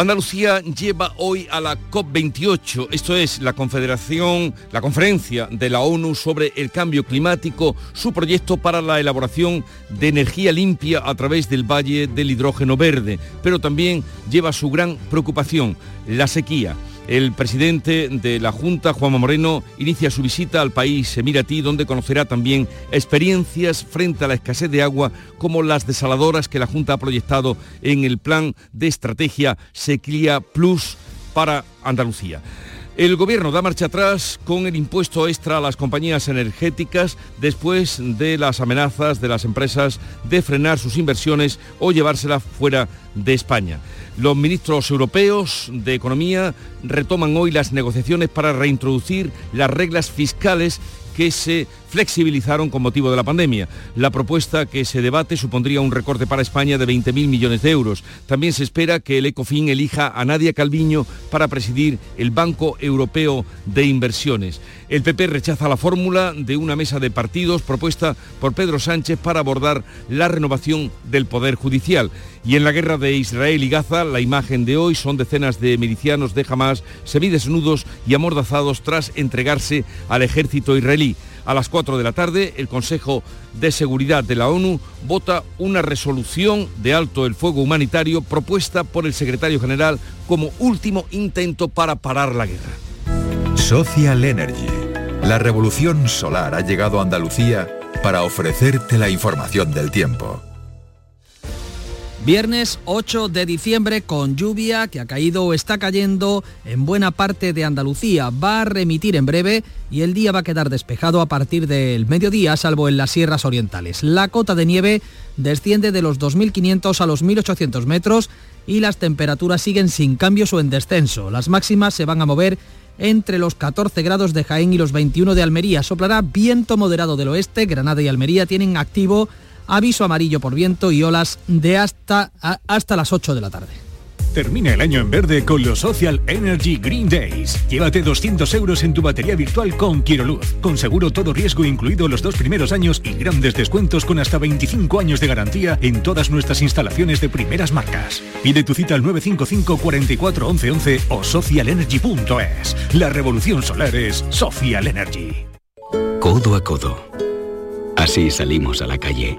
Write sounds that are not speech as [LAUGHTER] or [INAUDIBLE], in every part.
Andalucía lleva hoy a la COP28, esto es la Confederación, la conferencia de la ONU sobre el cambio climático, su proyecto para la elaboración de energía limpia a través del Valle del Hidrógeno Verde, pero también lleva su gran preocupación, la sequía. El presidente de la Junta, Juanma Moreno, inicia su visita al país emiratí, donde conocerá también experiencias frente a la escasez de agua, como las desaladoras que la Junta ha proyectado en el plan de estrategia Sequía Plus para Andalucía. El gobierno da marcha atrás con el impuesto extra a las compañías energéticas después de las amenazas de las empresas de frenar sus inversiones o llevárselas fuera de España. Los ministros europeos de Economía retoman hoy las negociaciones para reintroducir las reglas fiscales que se flexibilizaron con motivo de la pandemia. La propuesta que se debate supondría un recorte para España de 20.000 millones de euros. También se espera que el ECOFIN elija a Nadia Calviño para presidir el Banco Europeo de Inversiones. El PP rechaza la fórmula de una mesa de partidos propuesta por Pedro Sánchez para abordar la renovación del Poder Judicial. Y en la guerra de Israel y Gaza, la imagen de hoy son decenas de milicianos de Hamas semidesnudos y amordazados tras entregarse al ejército israelí. A las 4 de la tarde, el Consejo de Seguridad de la ONU vota una resolución de alto el fuego humanitario propuesta por el secretario general como último intento para parar la guerra. Social Energy. La revolución solar ha llegado a Andalucía para ofrecerte la información del tiempo. Viernes 8 de diciembre con lluvia que ha caído o está cayendo en buena parte de Andalucía. Va a remitir en breve y el día va a quedar despejado a partir del mediodía, salvo en las sierras orientales. La cota de nieve desciende de los 2.500 a los 1.800 metros y las temperaturas siguen sin cambios o en descenso. Las máximas se van a mover entre los 14 grados de Jaén y los 21 de Almería. Soplará viento moderado del oeste. Granada y Almería tienen activo aviso amarillo por viento y olas de hasta, hasta las 8 de la tarde. Termina el año en verde con los Social Energy Green Days. Llévate 200 euros en tu batería virtual con Luz. Con seguro todo riesgo incluido los dos primeros años y grandes descuentos con hasta 25 años de garantía en todas nuestras instalaciones de primeras marcas. Pide tu cita al 955 44 11 11 o socialenergy.es. La revolución solar es Social Energy. Codo a codo. Así salimos a la calle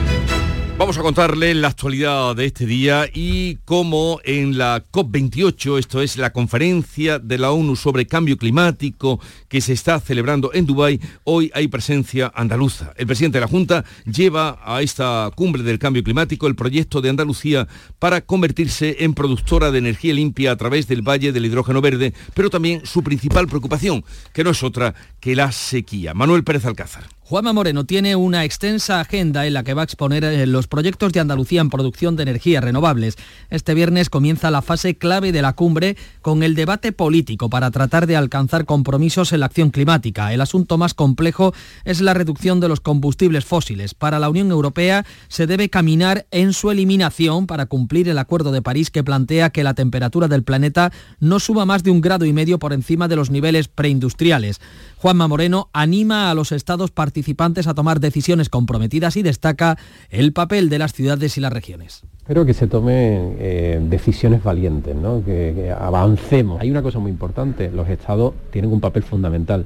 Vamos a contarle la actualidad de este día y cómo en la COP28, esto es la conferencia de la ONU sobre cambio climático que se está celebrando en Dubái, hoy hay presencia andaluza. El presidente de la Junta lleva a esta cumbre del cambio climático el proyecto de Andalucía para convertirse en productora de energía limpia a través del Valle del Hidrógeno Verde, pero también su principal preocupación, que no es otra que la sequía. Manuel Pérez Alcázar. Juanma Moreno tiene una extensa agenda en la que va a exponer eh, los proyectos de Andalucía en producción de energías renovables. Este viernes comienza la fase clave de la cumbre con el debate político para tratar de alcanzar compromisos en la acción climática. El asunto más complejo es la reducción de los combustibles fósiles. Para la Unión Europea se debe caminar en su eliminación para cumplir el Acuerdo de París que plantea que la temperatura del planeta no suba más de un grado y medio por encima de los niveles preindustriales. Juanma Moreno anima a los estados participantes a tomar decisiones comprometidas y destaca el papel de las ciudades y las regiones. Espero que se tomen eh, decisiones valientes, que, que avancemos. Hay una cosa muy importante, los estados tienen un papel fundamental,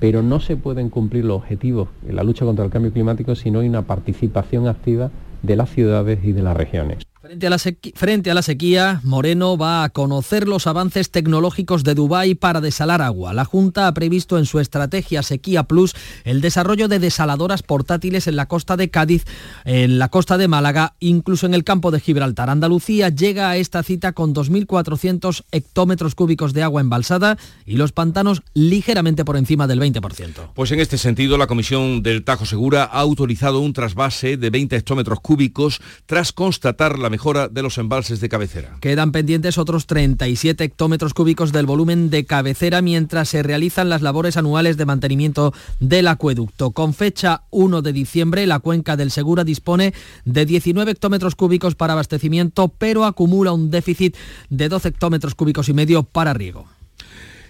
pero no se pueden cumplir los objetivos en la lucha contra el cambio climático si no hay una participación activa de las ciudades y de las regiones. Frente a, la frente a, la sequía, Moreno va a conocer los avances tecnológicos de Dubái para desalar agua. La Junta ha previsto en su estrategia Sequía Plus el desarrollo de desaladoras portátiles en la costa de Cádiz, en la costa de Málaga, incluso en el campo de Gibraltar. Andalucía llega a esta cita con 2.400 hectómetros cúbicos de agua embalsada y los pantanos ligeramente por encima del 20%. Pues en este sentido, la Comisión del Tajo Segura ha autorizado un trasvase de 20 hectómetros cúbicos tras constatar la mejora de los embalses de cabecera. Quedan pendientes otros 37 hectómetros cúbicos del volumen de cabecera mientras se realizan las labores anuales de mantenimiento del acueducto. Con fecha 1 de diciembre, la cuenca del Segura dispone de 19 hectómetros cúbicos para abastecimiento, pero acumula un déficit de 12 hectómetros cúbicos y medio para riego.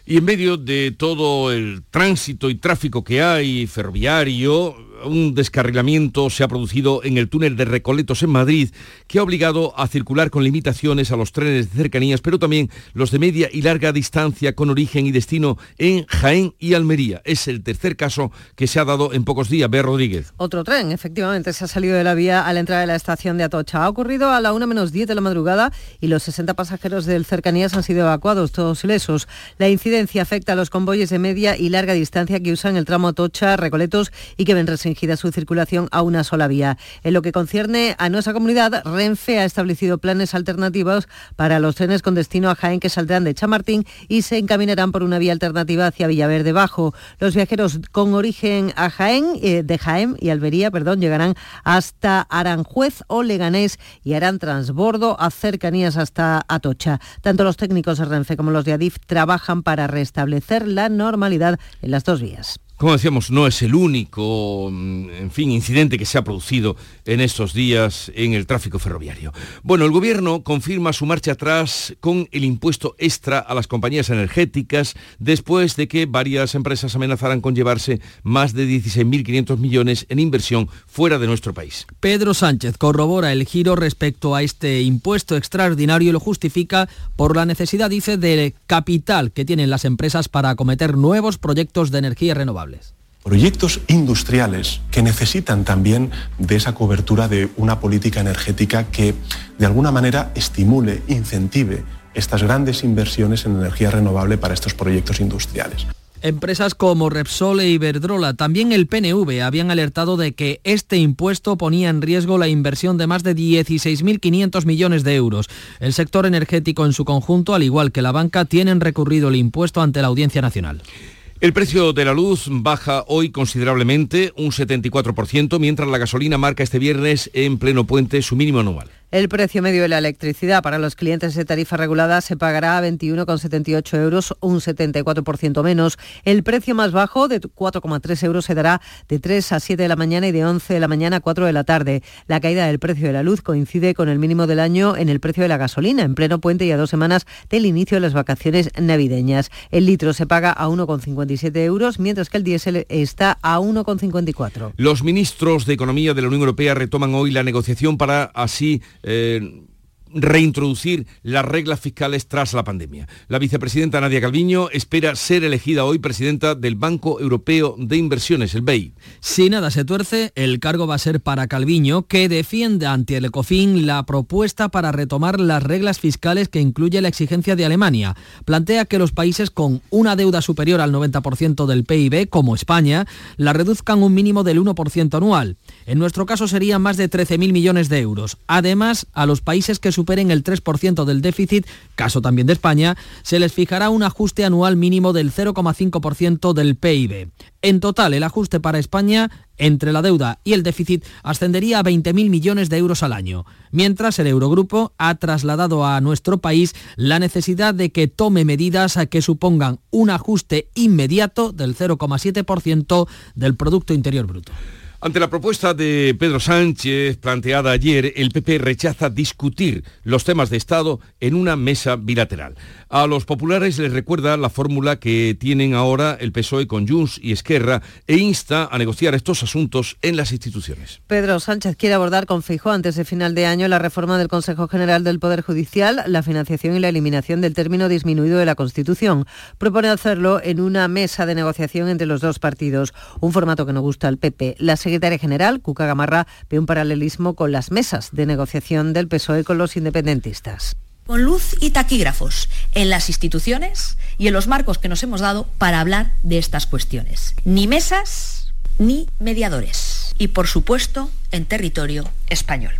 Y en medio de todo el tránsito y tráfico que hay ferroviario, un descarrilamiento se ha producido en el túnel de Recoletos en Madrid que ha obligado a circular con limitaciones a los trenes de cercanías, pero también los de media y larga distancia con origen y destino en Jaén y Almería. Es el tercer caso que se ha dado en pocos días. Bea Rodríguez. Otro tren, efectivamente, se ha salido de la vía a la entrada de la estación de Atocha. Ha ocurrido a la 1 menos 10 de la madrugada y los 60 pasajeros del cercanías han sido evacuados, todos ilesos. La incidencia afecta a los convoyes de media y larga distancia que usan el tramo Atocha-Recoletos y que ven restringida su circulación a una sola vía. En lo que concierne a nuestra comunidad, Renfe ha establecido planes alternativos para los trenes con destino a Jaén que saldrán de Chamartín y se encaminarán por una vía alternativa hacia Villaverde Bajo. Los viajeros con origen a Jaén, eh, de Jaén y Albería, perdón, llegarán hasta Aranjuez o Leganés y harán transbordo a cercanías hasta Atocha. Tanto los técnicos de Renfe como los de Adif trabajan para restablecer la normalidad en las dos vías. Como decíamos, no es el único, mm, en fin, incidente que se ha producido en estos días en el tráfico ferroviario. Bueno, el gobierno confirma su marcha atrás con el impuesto extra a las compañías energéticas después de que varias empresas amenazaran con llevarse más de 16.500 millones en inversión fuera de nuestro país. Pedro Sánchez corrobora el giro respecto a este impuesto extraordinario y lo justifica por la necesidad, dice, de capital que tienen las empresas para acometer nuevos proyectos de energía renovable. Proyectos industriales que necesitan también de esa cobertura de una política energética que de alguna manera estimule, incentive estas grandes inversiones en energía renovable para estos proyectos industriales. Empresas como Repsol e Iberdrola, también el PNV, habían alertado de que este impuesto ponía en riesgo la inversión de más de 16.500 millones de euros. El sector energético en su conjunto, al igual que la banca, tienen recurrido el impuesto ante la Audiencia Nacional. El precio de la luz baja hoy considerablemente, un 74%, mientras la gasolina marca este viernes en pleno puente su mínimo anual. El precio medio de la electricidad para los clientes de tarifa regulada se pagará a 21,78 euros, un 74% menos. El precio más bajo, de 4,3 euros, se dará de 3 a 7 de la mañana y de 11 de la mañana a 4 de la tarde. La caída del precio de la luz coincide con el mínimo del año en el precio de la gasolina, en pleno puente y a dos semanas del inicio de las vacaciones navideñas. El litro se paga a 1,57 euros, mientras que el diésel está a 1,54. Los ministros de Economía de la Unión Europea retoman hoy la negociación para así eh, reintroducir las reglas fiscales tras la pandemia. La vicepresidenta Nadia Calviño espera ser elegida hoy presidenta del Banco Europeo de Inversiones, el BEI. Si nada se tuerce, el cargo va a ser para Calviño, que defiende ante el ECOFIN la propuesta para retomar las reglas fiscales que incluye la exigencia de Alemania. Plantea que los países con una deuda superior al 90% del PIB, como España, la reduzcan un mínimo del 1% anual. En nuestro caso serían más de 13.000 millones de euros. Además, a los países que superen el 3% del déficit, caso también de España, se les fijará un ajuste anual mínimo del 0,5% del PIB. En total, el ajuste para España entre la deuda y el déficit ascendería a 20.000 millones de euros al año, mientras el Eurogrupo ha trasladado a nuestro país la necesidad de que tome medidas que supongan un ajuste inmediato del 0,7% del Producto Interior Bruto. Ante la propuesta de Pedro Sánchez planteada ayer, el PP rechaza discutir los temas de Estado en una mesa bilateral. A los populares les recuerda la fórmula que tienen ahora el PSOE con Junts y Esquerra e insta a negociar estos asuntos en las instituciones. Pedro Sánchez quiere abordar con fijo antes de final de año la reforma del Consejo General del Poder Judicial, la financiación y la eliminación del término disminuido de la Constitución. Propone hacerlo en una mesa de negociación entre los dos partidos, un formato que no gusta al PP. La secretaria general, Cuca Gamarra, ve un paralelismo con las mesas de negociación del PSOE con los independentistas con luz y taquígrafos en las instituciones y en los marcos que nos hemos dado para hablar de estas cuestiones. Ni mesas ni mediadores. Y por supuesto en territorio español.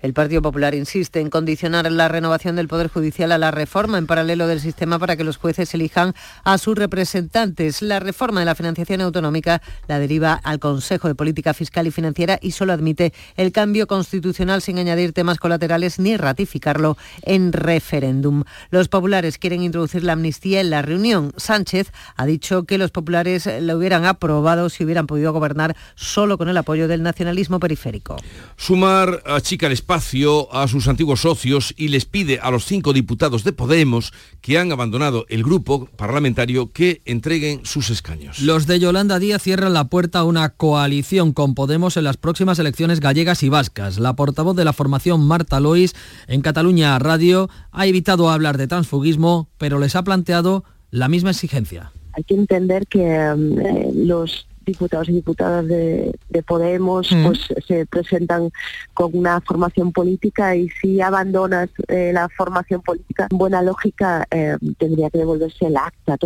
El Partido Popular insiste en condicionar la renovación del Poder Judicial a la reforma en paralelo del sistema para que los jueces elijan a sus representantes. La reforma de la financiación autonómica la deriva al Consejo de Política Fiscal y Financiera y solo admite el cambio constitucional sin añadir temas colaterales ni ratificarlo en referéndum. Los populares quieren introducir la amnistía en la reunión. Sánchez ha dicho que los populares lo hubieran aprobado si hubieran podido gobernar solo con el apoyo del nacionalismo periférico. Sumar a chica espacio a sus antiguos socios y les pide a los cinco diputados de Podemos que han abandonado el grupo parlamentario que entreguen sus escaños. Los de Yolanda Díaz cierran la puerta a una coalición con Podemos en las próximas elecciones gallegas y vascas. La portavoz de la formación Marta Lois en Cataluña Radio ha evitado hablar de transfugismo, pero les ha planteado la misma exigencia. Hay que entender que eh, los diputados y diputadas de, Podemos mm. pues se presentan con una formación política y si abandonas eh, la formación política, en buena lógica eh, tendría que devolverse el acta.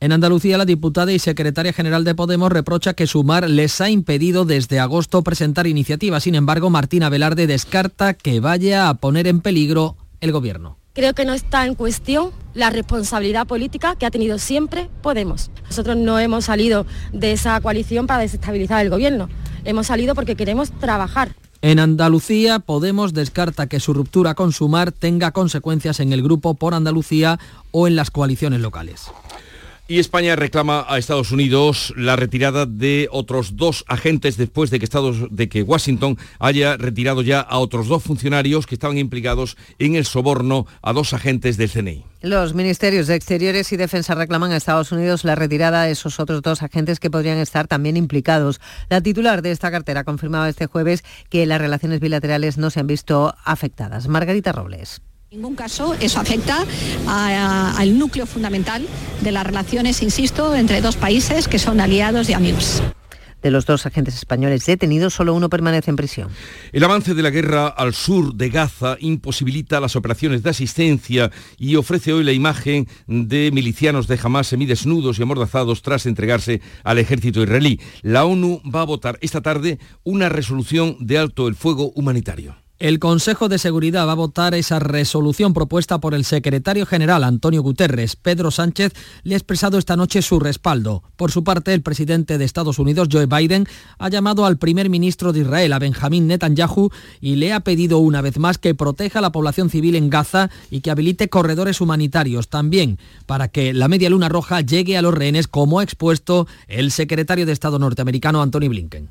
En Andalucía, la diputada y secretaria general de Podemos reprocha que Sumar les ha impedido desde agosto presentar iniciativas. Sin embargo, Martina Velarde descarta que vaya a poner en peligro el gobierno. Creo que no está en cuestión la responsabilidad política que ha tenido siempre Podemos. Nosotros no hemos salido de esa coalición para desestabilizar el gobierno. Hemos salido porque queremos trabajar. En Andalucía, Podemos descarta que su ruptura con Sumar tenga consecuencias en el grupo por Andalucía o en las coaliciones locales. Y España reclama a Estados Unidos la retirada de otros dos agentes después de que, Estados, de que Washington haya retirado ya a otros dos funcionarios que estaban implicados en el soborno a dos agentes del CNI. Los ministerios de Exteriores y Defensa reclaman a Estados Unidos la retirada de esos otros dos agentes que podrían estar también implicados. La titular de esta cartera confirmaba este jueves que las relaciones bilaterales no se han visto afectadas. Margarita Robles. En ningún caso eso afecta al núcleo fundamental de las relaciones, insisto, entre dos países que son aliados y amigos. De los dos agentes españoles detenidos, solo uno permanece en prisión. El avance de la guerra al sur de Gaza imposibilita las operaciones de asistencia y ofrece hoy la imagen de milicianos de Hamas semidesnudos y amordazados tras entregarse al ejército israelí. La ONU va a votar esta tarde una resolución de alto el fuego humanitario. El Consejo de Seguridad va a votar esa resolución propuesta por el secretario general Antonio Guterres. Pedro Sánchez le ha expresado esta noche su respaldo. Por su parte, el presidente de Estados Unidos, Joe Biden, ha llamado al primer ministro de Israel, a Benjamín Netanyahu, y le ha pedido una vez más que proteja a la población civil en Gaza y que habilite corredores humanitarios también para que la Media Luna Roja llegue a los rehenes, como ha expuesto el secretario de Estado norteamericano, Anthony Blinken.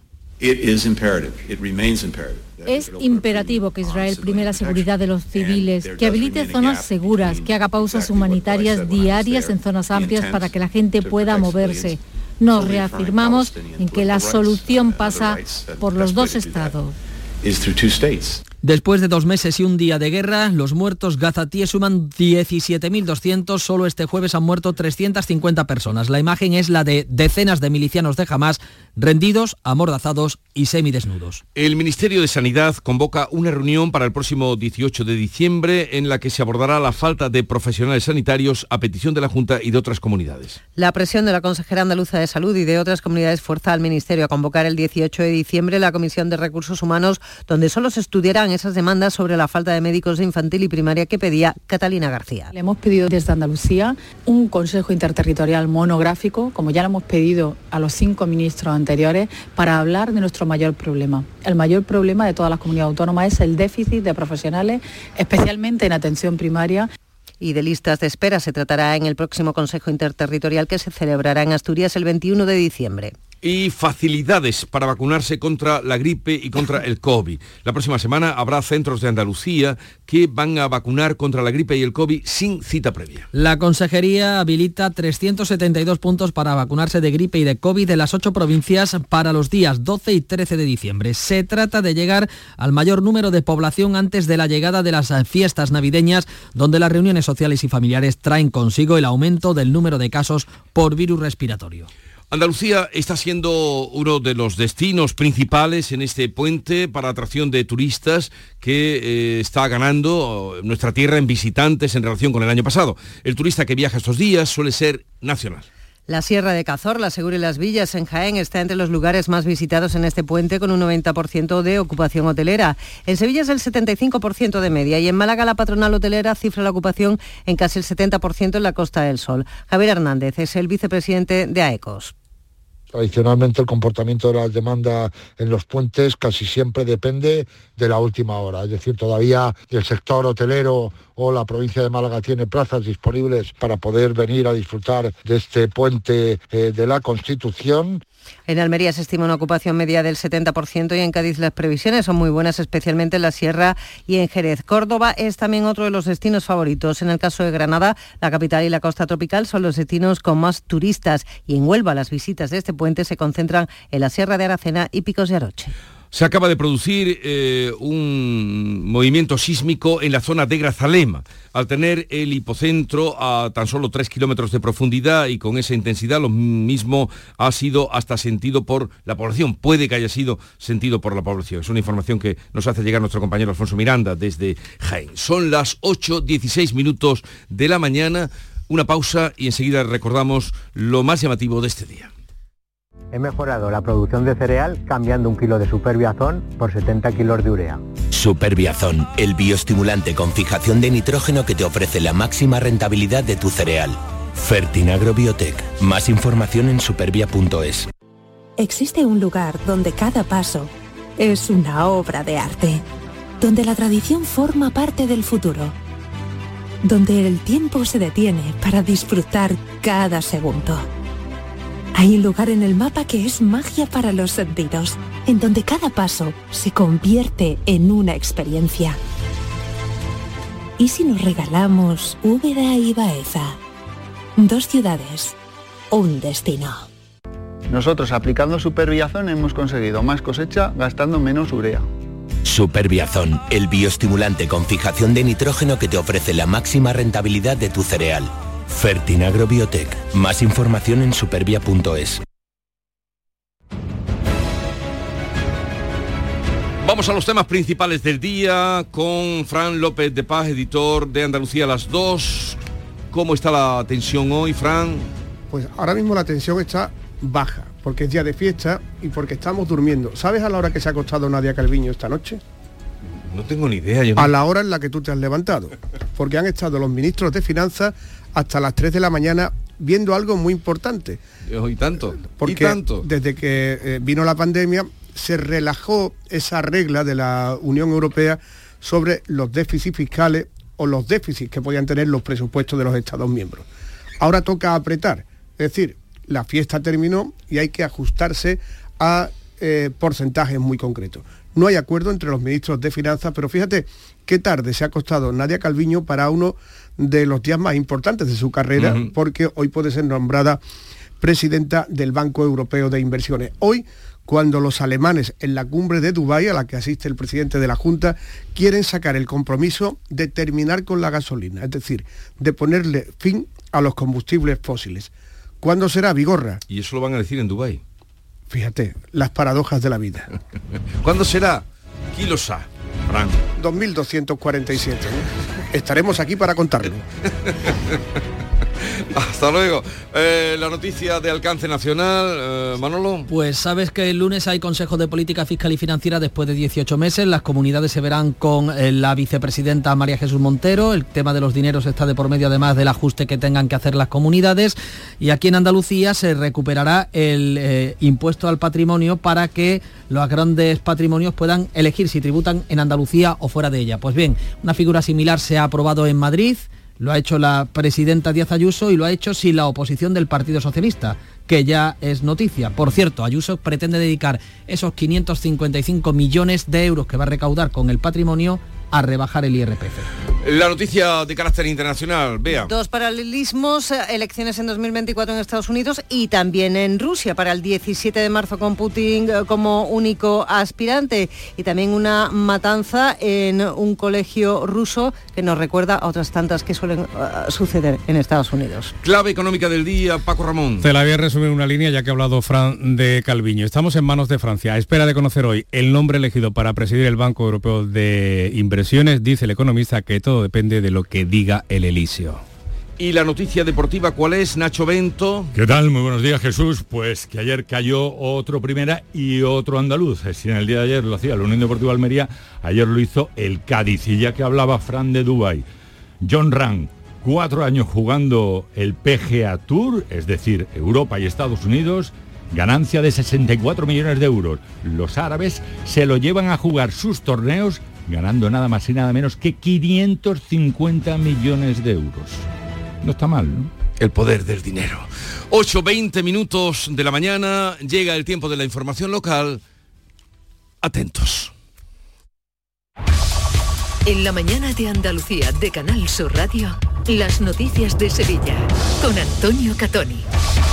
Es imperativo que Israel prime la seguridad de los civiles, que habilite zonas seguras, que haga pausas humanitarias diarias en zonas amplias para que la gente pueda moverse. Nos reafirmamos en que la solución pasa por los dos estados. Después de dos meses y un día de guerra, los muertos gazatíes suman 17.200. Solo este jueves han muerto 350 personas. La imagen es la de decenas de milicianos de Hamas rendidos, amordazados y semidesnudos. El Ministerio de Sanidad convoca una reunión para el próximo 18 de diciembre en la que se abordará la falta de profesionales sanitarios a petición de la Junta y de otras comunidades. La presión de la consejera andaluza de Salud y de otras comunidades fuerza al Ministerio a convocar el 18 de diciembre la Comisión de Recursos Humanos, donde solo se estudiarán esas demandas sobre la falta de médicos de infantil y primaria que pedía Catalina García. Le hemos pedido desde Andalucía un Consejo Interterritorial monográfico, como ya lo hemos pedido a los cinco ministros anteriores, para hablar de nuestro mayor problema. El mayor problema de todas las comunidades autónomas es el déficit de profesionales, especialmente en atención primaria y de listas de espera se tratará en el próximo Consejo Interterritorial que se celebrará en Asturias el 21 de diciembre y facilidades para vacunarse contra la gripe y contra el [LAUGHS] COVID. La próxima semana habrá centros de Andalucía que van a vacunar contra la gripe y el COVID sin cita previa. La Consejería habilita 372 puntos para vacunarse de gripe y de COVID de las ocho provincias para los días 12 y 13 de diciembre. Se trata de llegar al mayor número de población antes de la llegada de las fiestas navideñas, donde las reuniones sociales y familiares traen consigo el aumento del número de casos por virus respiratorio. Andalucía está siendo uno de los destinos principales en este puente para atracción de turistas que eh, está ganando nuestra tierra en visitantes en relación con el año pasado. El turista que viaja estos días suele ser nacional. La Sierra de Cazor, la Segura y las Villas en Jaén está entre los lugares más visitados en este puente con un 90% de ocupación hotelera. En Sevilla es el 75% de media y en Málaga la patronal hotelera cifra la ocupación en casi el 70% en la Costa del Sol. Javier Hernández es el vicepresidente de AECOS. Tradicionalmente el comportamiento de las demandas en los puentes casi siempre depende de la última hora. Es decir, todavía el sector hotelero o la provincia de Málaga tiene plazas disponibles para poder venir a disfrutar de este puente eh, de la Constitución. En Almería se estima una ocupación media del 70% y en Cádiz las previsiones son muy buenas, especialmente en la Sierra y en Jerez. Córdoba es también otro de los destinos favoritos. En el caso de Granada, la capital y la costa tropical son los destinos con más turistas y en Huelva las visitas de este puente se concentran en la Sierra de Aracena y Picos de Aroche. Se acaba de producir eh, un movimiento sísmico en la zona de Grazalema. Al tener el hipocentro a tan solo 3 kilómetros de profundidad y con esa intensidad, lo mismo ha sido hasta sentido por la población. Puede que haya sido sentido por la población. Es una información que nos hace llegar nuestro compañero Alfonso Miranda desde Jaén. Son las 8.16 minutos de la mañana. Una pausa y enseguida recordamos lo más llamativo de este día. He mejorado la producción de cereal cambiando un kilo de superbiazón por 70 kilos de urea. Superbiazón, el bioestimulante con fijación de nitrógeno que te ofrece la máxima rentabilidad de tu cereal. Fertinagro Biotech. Más información en supervia.es. Existe un lugar donde cada paso es una obra de arte, donde la tradición forma parte del futuro, donde el tiempo se detiene para disfrutar cada segundo hay un lugar en el mapa que es magia para los sentidos, en donde cada paso se convierte en una experiencia. ¿Y si nos regalamos Úbeda y Baeza? Dos ciudades, un destino. Nosotros aplicando Superbiazón hemos conseguido más cosecha gastando menos urea. Superbiazón, el bioestimulante con fijación de nitrógeno que te ofrece la máxima rentabilidad de tu cereal. Fertinagro Biotech. Más información en supervia.es. Vamos a los temas principales del día con Fran López de Paz, editor de Andalucía a las 2. ¿Cómo está la tensión hoy, Fran? Pues ahora mismo la tensión está baja, porque es día de fiesta y porque estamos durmiendo. ¿Sabes a la hora que se ha acostado Nadia Calviño esta noche? No tengo ni idea. A la hora en la que tú te has levantado. Porque han estado los ministros de Finanzas hasta las 3 de la mañana viendo algo muy importante. ¿Y tanto? Porque tanto? desde que eh, vino la pandemia se relajó esa regla de la Unión Europea sobre los déficits fiscales o los déficits que podían tener los presupuestos de los Estados miembros. Ahora toca apretar, es decir, la fiesta terminó y hay que ajustarse a eh, porcentajes muy concretos. No hay acuerdo entre los ministros de Finanzas, pero fíjate qué tarde se ha costado Nadia Calviño para uno de los días más importantes de su carrera, porque hoy puede ser nombrada presidenta del Banco Europeo de Inversiones. Hoy, cuando los alemanes en la cumbre de Dubái, a la que asiste el presidente de la Junta, quieren sacar el compromiso de terminar con la gasolina, es decir, de ponerle fin a los combustibles fósiles. ¿Cuándo será Vigorra? Y eso lo van a decir en Dubái. Fíjate, las paradojas de la vida. [LAUGHS] ¿Cuándo será? ¿Quién lo sabe? 2247. Estaremos aquí para contarlo. [LAUGHS] [LAUGHS] Hasta luego. Eh, la noticia de alcance nacional, eh, Manolo. Pues sabes que el lunes hay Consejo de Política Fiscal y Financiera después de 18 meses. Las comunidades se verán con eh, la vicepresidenta María Jesús Montero. El tema de los dineros está de por medio además del ajuste que tengan que hacer las comunidades. Y aquí en Andalucía se recuperará el impuesto al patrimonio para que los grandes patrimonios puedan elegir si tributan en Andalucía o fuera de ella. Pues bien, una figura similar se ha aprobado en Madrid. Lo ha hecho la presidenta Díaz Ayuso y lo ha hecho sin la oposición del Partido Socialista, que ya es noticia. Por cierto, Ayuso pretende dedicar esos 555 millones de euros que va a recaudar con el patrimonio a rebajar el IRPF. La noticia de carácter internacional, vea. Dos paralelismos, eh, elecciones en 2024 en Estados Unidos y también en Rusia para el 17 de marzo con Putin eh, como único aspirante y también una matanza en un colegio ruso que nos recuerda a otras tantas que suelen uh, suceder en Estados Unidos. Clave económica del día, Paco Ramón. Te la voy a resumir una línea ya que ha hablado Fran de Calviño. Estamos en manos de Francia. espera de conocer hoy el nombre elegido para presidir el Banco Europeo de Inversiones. Dice el economista que todo depende de lo que diga el Elíseo. ¿Y la noticia deportiva cuál es, Nacho Bento? ¿Qué tal? Muy buenos días, Jesús. Pues que ayer cayó otro primera y otro andaluz. Si en el día de ayer lo hacía la Unión Deportiva Almería, ayer lo hizo el Cádiz. Y ya que hablaba Fran de Dubai, John Rang, cuatro años jugando el PGA Tour, es decir, Europa y Estados Unidos, ganancia de 64 millones de euros. Los árabes se lo llevan a jugar sus torneos ganando nada más y nada menos que 550 millones de euros. No está mal, ¿no? El poder del dinero. 8.20 minutos de la mañana, llega el tiempo de la información local. Atentos. En la mañana de Andalucía de Canal Sur Radio, las noticias de Sevilla con Antonio Catoni.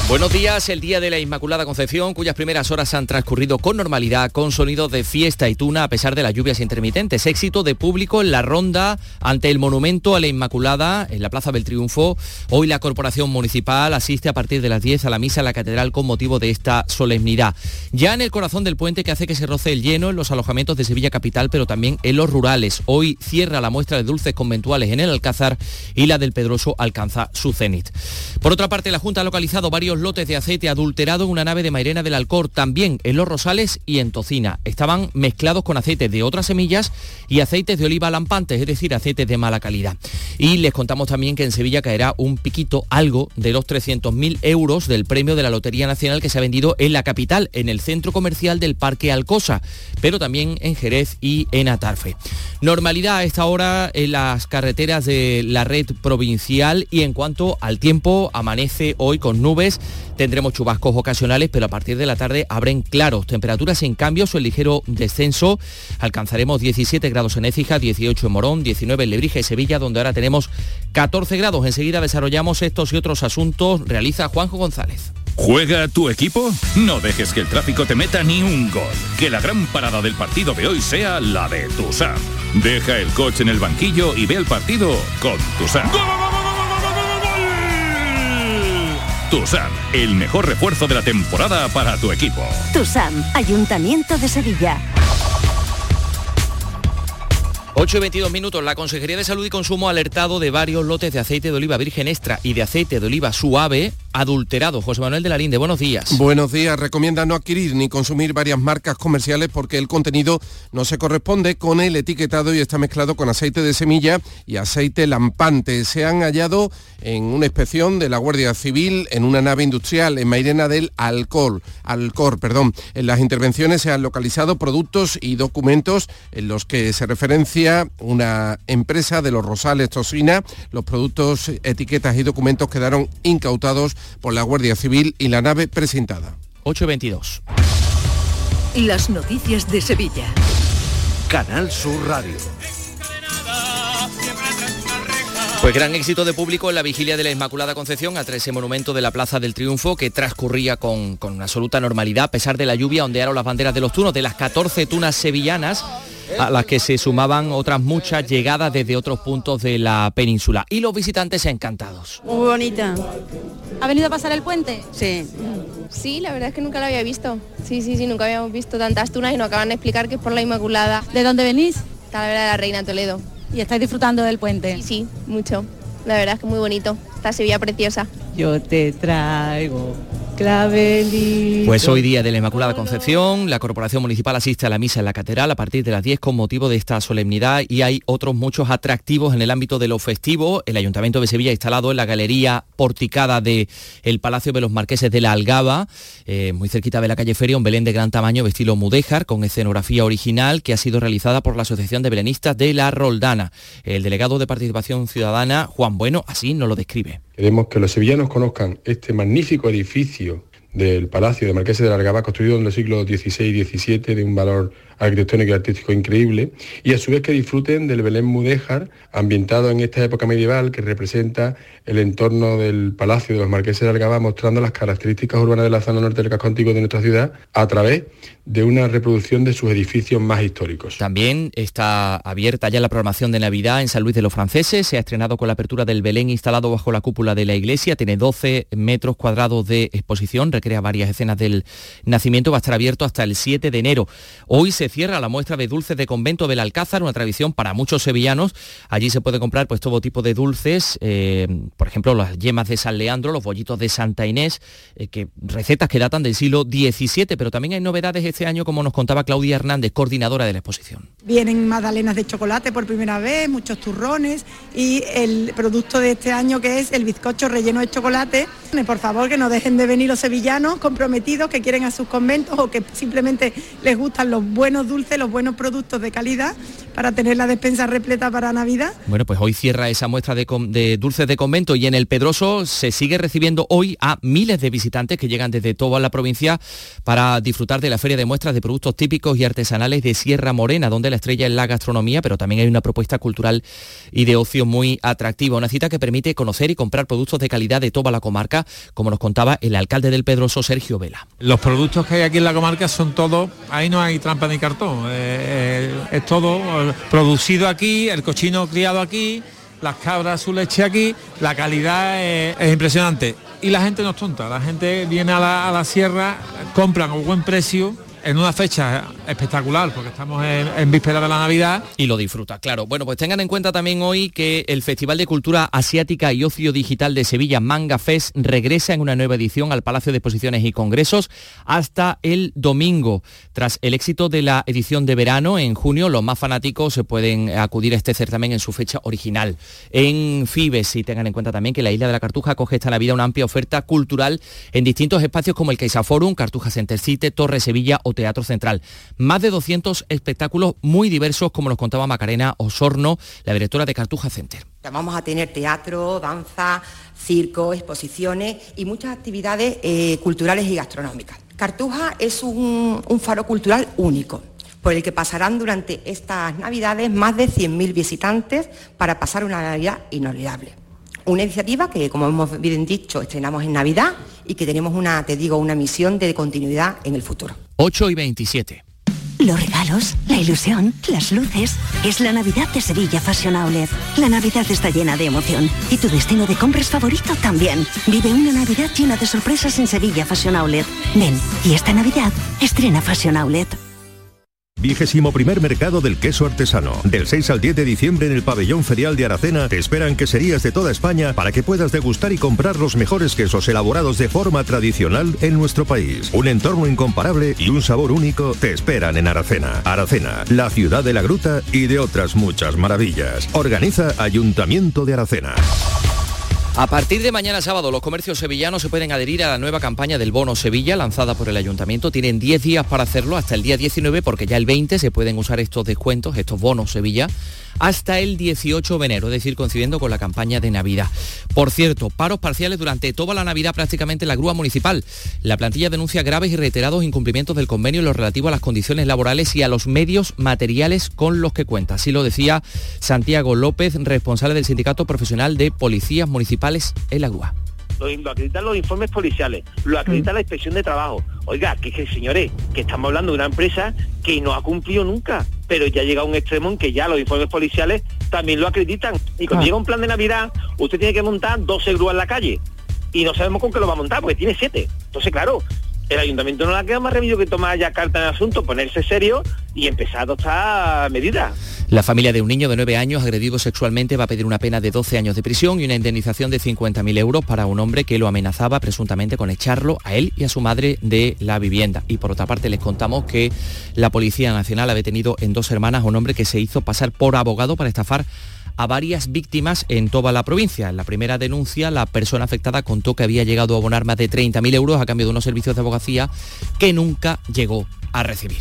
Buenos días, el día de la Inmaculada Concepción, cuyas primeras horas han transcurrido con normalidad, con sonidos de fiesta y tuna a pesar de las lluvias intermitentes. Éxito de público en la ronda ante el monumento a la Inmaculada en la Plaza del Triunfo. Hoy la Corporación Municipal asiste a partir de las 10 a la misa en la Catedral con motivo de esta solemnidad. Ya en el corazón del puente que hace que se roce el lleno en los alojamientos de Sevilla Capital, pero también en los rurales. Hoy cierra la muestra de dulces conventuales en el Alcázar y la del Pedroso alcanza su cenit. Por otra parte, la Junta ha localizado varios lotes de aceite adulterado en una nave de Mairena del Alcor, también en Los Rosales y en Tocina. Estaban mezclados con aceite de otras semillas y aceites de oliva lampantes, es decir, aceites de mala calidad. Y les contamos también que en Sevilla caerá un piquito, algo de los 300.000 euros del premio de la Lotería Nacional que se ha vendido en la capital, en el centro comercial del Parque Alcosa, pero también en Jerez y en Atarfe. Normalidad a esta hora en las carreteras de la red provincial y en cuanto al tiempo, amanece hoy con nubes Tendremos chubascos ocasionales, pero a partir de la tarde abren claros. Temperaturas en cambios o el ligero descenso. Alcanzaremos 17 grados en Écija, 18 en Morón, 19 en Lebrija y Sevilla, donde ahora tenemos 14 grados. Enseguida desarrollamos estos y otros asuntos. Realiza Juanjo González. ¿Juega tu equipo? No dejes que el tráfico te meta ni un gol. Que la gran parada del partido de hoy sea la de Tusam. Deja el coche en el banquillo y ve el partido con Tusam. TUSAM, el mejor refuerzo de la temporada para tu equipo. TUSAM, Ayuntamiento de Sevilla. 8 y 22 minutos. La Consejería de Salud y Consumo ha alertado de varios lotes de aceite de oliva virgen extra y de aceite de oliva suave adulterado. José Manuel de la Linde, buenos días. Buenos días. Recomienda no adquirir ni consumir varias marcas comerciales porque el contenido no se corresponde con el etiquetado y está mezclado con aceite de semilla y aceite lampante. Se han hallado en una inspección de la Guardia Civil en una nave industrial en Mairena del Alcor. Alcor perdón. En las intervenciones se han localizado productos y documentos en los que se referencia una empresa de los Rosales Tosina. Los productos, etiquetas y documentos quedaron incautados por la Guardia Civil y la nave presentada. 822. Las noticias de Sevilla. Canal Sur Radio. Pues gran éxito de público en la vigilia de la Inmaculada Concepción a ese monumento de la Plaza del Triunfo que transcurría con, con absoluta normalidad a pesar de la lluvia ondearon las banderas de los tunos de las 14 tunas sevillanas a las que se sumaban otras muchas llegadas desde otros puntos de la península. Y los visitantes encantados. Muy bonita. ¿Ha venido a pasar el puente? Sí. Sí, la verdad es que nunca la había visto. Sí, sí, sí, nunca habíamos visto tantas tunas y nos acaban de explicar que es por la Inmaculada. ¿De dónde venís? Talavera de la Reina Toledo. ¿Y estáis disfrutando del puente? Sí, sí, mucho. La verdad es que muy bonito. Está Sevilla preciosa. Yo te traigo clavelito. Pues hoy día de la Inmaculada Concepción, la Corporación Municipal asiste a la misa en la Catedral a partir de las 10 con motivo de esta solemnidad y hay otros muchos atractivos en el ámbito de lo festivo. El Ayuntamiento de Sevilla ha instalado en la galería porticada del el Palacio de los Marqueses de la Algaba, eh, muy cerquita de la calle Feria, un Belén de gran tamaño de estilo mudéjar con escenografía original que ha sido realizada por la Asociación de Belenistas de la Roldana. El delegado de Participación Ciudadana, Juan Bueno, así nos lo describe. Queremos que los sevillanos conozcan este magnífico edificio del Palacio de Marqueses de la Argaba, construido en los siglos XVI y XVII, de un valor arquitectónico y artístico increíble, y a su vez que disfruten del Belén Mudéjar, ambientado en esta época medieval que representa el entorno del Palacio de los Marqueses de Algaba, mostrando las características urbanas de la zona norte del casco antiguo de nuestra ciudad a través de una reproducción de sus edificios más históricos. También está abierta ya la programación de Navidad en San Luis de los Franceses. Se ha estrenado con la apertura del Belén instalado bajo la cúpula de la iglesia. Tiene 12 metros cuadrados de exposición, recrea varias escenas del nacimiento. Va a estar abierto hasta el 7 de enero. Hoy se cierra la muestra de dulces de convento del Alcázar, una tradición para muchos sevillanos. Allí se puede comprar pues todo tipo de dulces, eh, por ejemplo las yemas de San Leandro, los bollitos de Santa Inés, eh, que recetas que datan del siglo XVII, pero también hay novedades este año, como nos contaba Claudia Hernández, coordinadora de la exposición. Vienen magdalenas de chocolate por primera vez, muchos turrones y el producto de este año que es el bizcocho relleno de chocolate. Por favor, que no dejen de venir los sevillanos comprometidos que quieren a sus conventos o que simplemente les gustan los buenos dulces, los buenos productos de calidad para tener la despensa repleta para Navidad. Bueno, pues hoy cierra esa muestra de, de dulces de convento y en el Pedroso se sigue recibiendo hoy a miles de visitantes que llegan desde toda la provincia para disfrutar de la feria de muestras de productos típicos y artesanales de Sierra Morena, donde la estrella es la gastronomía, pero también hay una propuesta cultural y de ocio muy atractiva. Una cita que permite conocer y comprar productos de calidad de toda la comarca, como nos contaba el alcalde del Pedroso, Sergio Vela. Los productos que hay aquí en la comarca son todos, ahí no hay trampa ni eh, eh, es todo eh, producido aquí, el cochino criado aquí, las cabras, su leche aquí, la calidad es, impresionante. Y la gente no es tonta, la gente viene a la, a la sierra, compran a buen precio en una fecha espectacular, porque estamos en, víspera de la Navidad. Y lo disfruta, claro. Bueno, pues tengan en cuenta también hoy que el Festival de Cultura Asiática y Ocio Digital de Sevilla, Manga Fest, regresa en una nueva edición al Palacio de Exposiciones y Congresos hasta el domingo. Tras el éxito de la edición de verano, en junio, los más fanáticos se pueden acudir a este certamen en su fecha original. En Fibes, y tengan en cuenta también que la Isla de la Cartuja acoge esta Navidad una amplia oferta cultural en distintos espacios como el Caixa Forum, Cartuja Center City, Torre Sevilla o Teatro Central. Más de 200 espectáculos muy diversos, como nos contaba Macarena Osorno, la directora de Cartuja Center. Vamos a tener teatro, danza, circo, exposiciones y muchas actividades eh, culturales y gastronómicas. Cartuja es un, un faro cultural único por el que pasarán durante estas Navidades más de 100.000 visitantes para pasar una Navidad inolvidable. Una iniciativa que, como hemos bien dicho, estrenamos en Navidad y que tenemos una, te digo, una misión de continuidad en el futuro. 8 y 27. Los regalos, la ilusión, las luces. Es la Navidad de Sevilla Fashion Outlet. La Navidad está llena de emoción. Y tu destino de compras favorito también. Vive una Navidad llena de sorpresas en Sevilla Fashion Outlet. Ven, y esta Navidad estrena Fashion Outlet. Vigésimo primer mercado del queso artesano. Del 6 al 10 de diciembre en el pabellón ferial de Aracena te esperan queserías de toda España para que puedas degustar y comprar los mejores quesos elaborados de forma tradicional en nuestro país. Un entorno incomparable y un sabor único te esperan en Aracena. Aracena, la ciudad de la gruta y de otras muchas maravillas. Organiza Ayuntamiento de Aracena. A partir de mañana sábado, los comercios sevillanos se pueden adherir a la nueva campaña del Bono Sevilla lanzada por el Ayuntamiento. Tienen 10 días para hacerlo hasta el día 19 porque ya el 20 se pueden usar estos descuentos, estos bonos Sevilla, hasta el 18 de enero, es decir, coincidiendo con la campaña de Navidad. Por cierto, paros parciales durante toda la Navidad prácticamente en la grúa municipal. La plantilla denuncia graves y reiterados incumplimientos del convenio en lo relativo a las condiciones laborales y a los medios materiales con los que cuenta. Así lo decía Santiago López, responsable del Sindicato Profesional de Policías Municipales en la grúa lo, acreditan los informes policiales, lo acredita la inspección de trabajo. Oiga, que, que señores, que estamos hablando de una empresa que no ha cumplido nunca, pero ya llega a un extremo en que ya los informes policiales también lo acreditan. Y cuando llega un plan de Navidad, usted tiene que montar 12 grúas en la calle. Y no sabemos con qué lo va a montar, porque tiene siete. Entonces, claro, el ayuntamiento no le queda más remedio que tomar ya carta en el asunto, ponerse serio y empezar a adoptar medidas. La familia de un niño de 9 años agredido sexualmente va a pedir una pena de 12 años de prisión y una indemnización de 50.000 euros para un hombre que lo amenazaba presuntamente con echarlo a él y a su madre de la vivienda. Y por otra parte les contamos que la Policía Nacional ha detenido en dos hermanas a un hombre que se hizo pasar por abogado para estafar a varias víctimas en toda la provincia. En la primera denuncia, la persona afectada contó que había llegado a abonar más de 30.000 euros a cambio de unos servicios de abogacía que nunca llegó a recibir.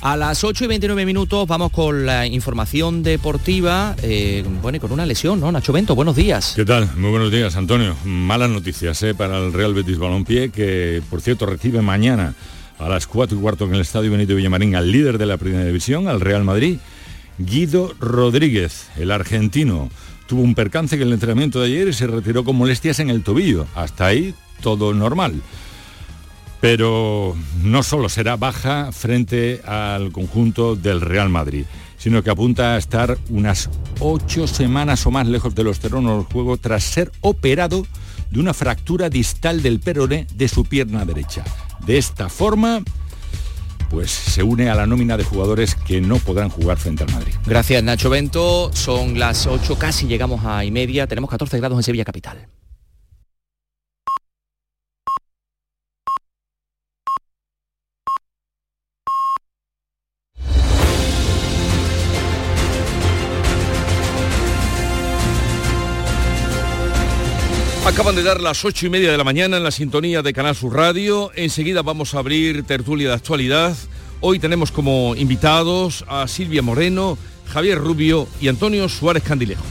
A las 8 y 29 minutos vamos con la información deportiva, eh, bueno, y con una lesión, ¿no? Nacho Bento, buenos días. ¿Qué tal? Muy buenos días, Antonio. Malas noticias ¿eh? para el Real Betis Balompié, que por cierto recibe mañana a las 4 y cuarto en el Estadio Benito Villamarín al líder de la Primera División, al Real Madrid, Guido Rodríguez, el argentino. Tuvo un percance en el entrenamiento de ayer y se retiró con molestias en el tobillo. Hasta ahí todo normal. Pero no solo será baja frente al conjunto del Real Madrid, sino que apunta a estar unas ocho semanas o más lejos de los terrenos del juego tras ser operado de una fractura distal del peroné de su pierna derecha. De esta forma, pues se une a la nómina de jugadores que no podrán jugar frente al Madrid. Gracias Nacho Bento, son las 8, casi llegamos a y media, tenemos 14 grados en Sevilla Capital. Acaban de dar las ocho y media de la mañana en la sintonía de Canal Sur Radio. Enseguida vamos a abrir tertulia de actualidad. Hoy tenemos como invitados a Silvia Moreno, Javier Rubio y Antonio Suárez Candilejo.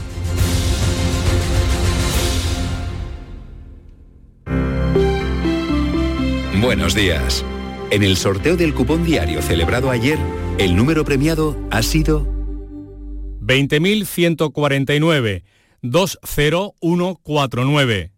Buenos días. En el sorteo del cupón diario celebrado ayer, el número premiado ha sido 20.149 20149.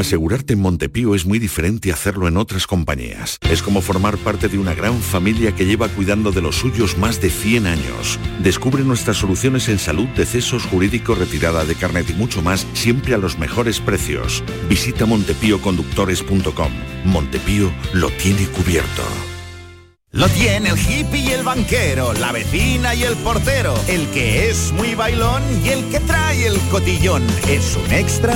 Asegurarte en Montepío es muy diferente a hacerlo en otras compañías. Es como formar parte de una gran familia que lleva cuidando de los suyos más de 100 años. Descubre nuestras soluciones en salud, decesos, jurídico, retirada de carnet y mucho más, siempre a los mejores precios. Visita montepíoconductores.com. Montepío lo tiene cubierto. Lo tiene el hippie y el banquero, la vecina y el portero, el que es muy bailón y el que trae el cotillón. ¿Es un extra?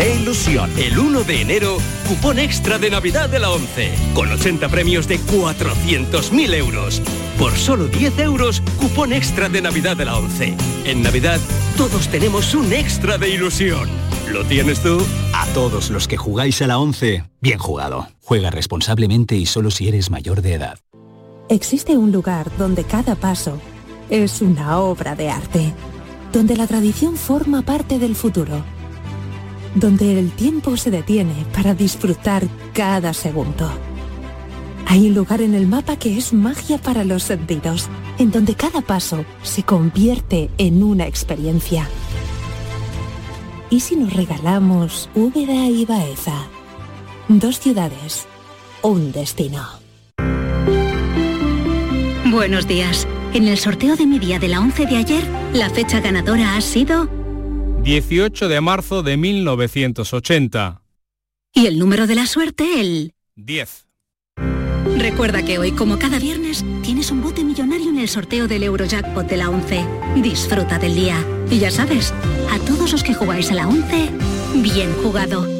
De ilusión. El 1 de enero, cupón extra de Navidad de la 11, con 80 premios de 400.000 euros. Por solo 10 euros, cupón extra de Navidad de la 11. En Navidad, todos tenemos un extra de ilusión. ¿Lo tienes tú? A todos los que jugáis a la 11, bien jugado. Juega responsablemente y solo si eres mayor de edad. Existe un lugar donde cada paso es una obra de arte, donde la tradición forma parte del futuro donde el tiempo se detiene para disfrutar cada segundo. Hay un lugar en el mapa que es magia para los sentidos, en donde cada paso se convierte en una experiencia. ¿Y si nos regalamos Úbeda y Baeza? Dos ciudades, un destino. Buenos días. En el sorteo de mi día de la 11 de ayer, la fecha ganadora ha sido 18 de marzo de 1980. Y el número de la suerte, el 10. Recuerda que hoy, como cada viernes, tienes un bote millonario en el sorteo del Eurojackpot de la 11. Disfruta del día. Y ya sabes, a todos los que jugáis a la 11, bien jugado.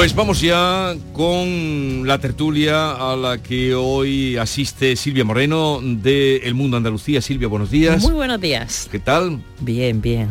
Pues vamos ya con la tertulia a la que hoy asiste Silvia Moreno de El Mundo Andalucía. Silvia, buenos días. Muy buenos días. ¿Qué tal? Bien, bien.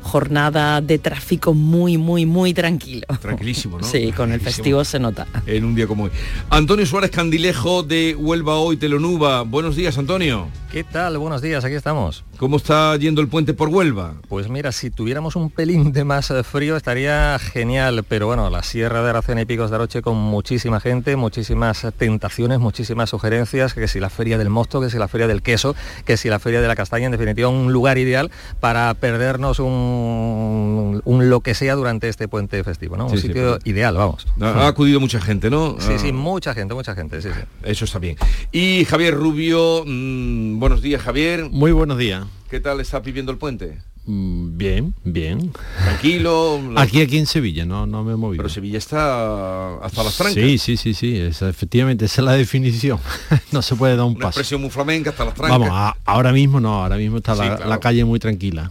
Jornada de tráfico muy, muy, muy tranquilo. Tranquilísimo, ¿no? [LAUGHS] Sí, con el festivo se nota. En un día como hoy. Antonio Suárez Candilejo de Huelva Hoy Telonuba. Buenos días, Antonio. ¿Qué tal? Buenos días, aquí estamos. ¿Cómo está yendo el puente por Huelva? Pues mira, si tuviéramos un pelín de más eh, frío estaría genial, pero bueno, la Sierra de Aracena y Picos de Aroche con muchísima gente, muchísimas tentaciones, muchísimas sugerencias, que si la Feria del Mosto, que si la Feria del Queso, que si la Feria de la Castaña, en definitiva un lugar ideal para perdernos un, un lo que sea durante este puente festivo, ¿no? Sí, un sitio ideal, vamos. Ha, ha acudido mucha gente, ¿no? Sí, Ah, sí, mucha gente, mucha gente, sí, sí. Eso está bien. Y Javier Rubio, mm, buenos días Javier. Muy buenos días. ¿Qué tal está viviendo el puente? Mm, Bien, bien. Tranquilo. [LAUGHS] Aquí, aquí en Sevilla, no, no me he movido. Pero Sevilla está hasta las trancas. Sí, sí, sí, sí, esa- efectivamente, esa es la definición. [LAUGHS] no se puede dar un Una paso. expresión muy flamenca hasta las trancas. Vamos, a- ahora mismo no, ahora mismo está Sí, la, claro. la calle muy tranquila.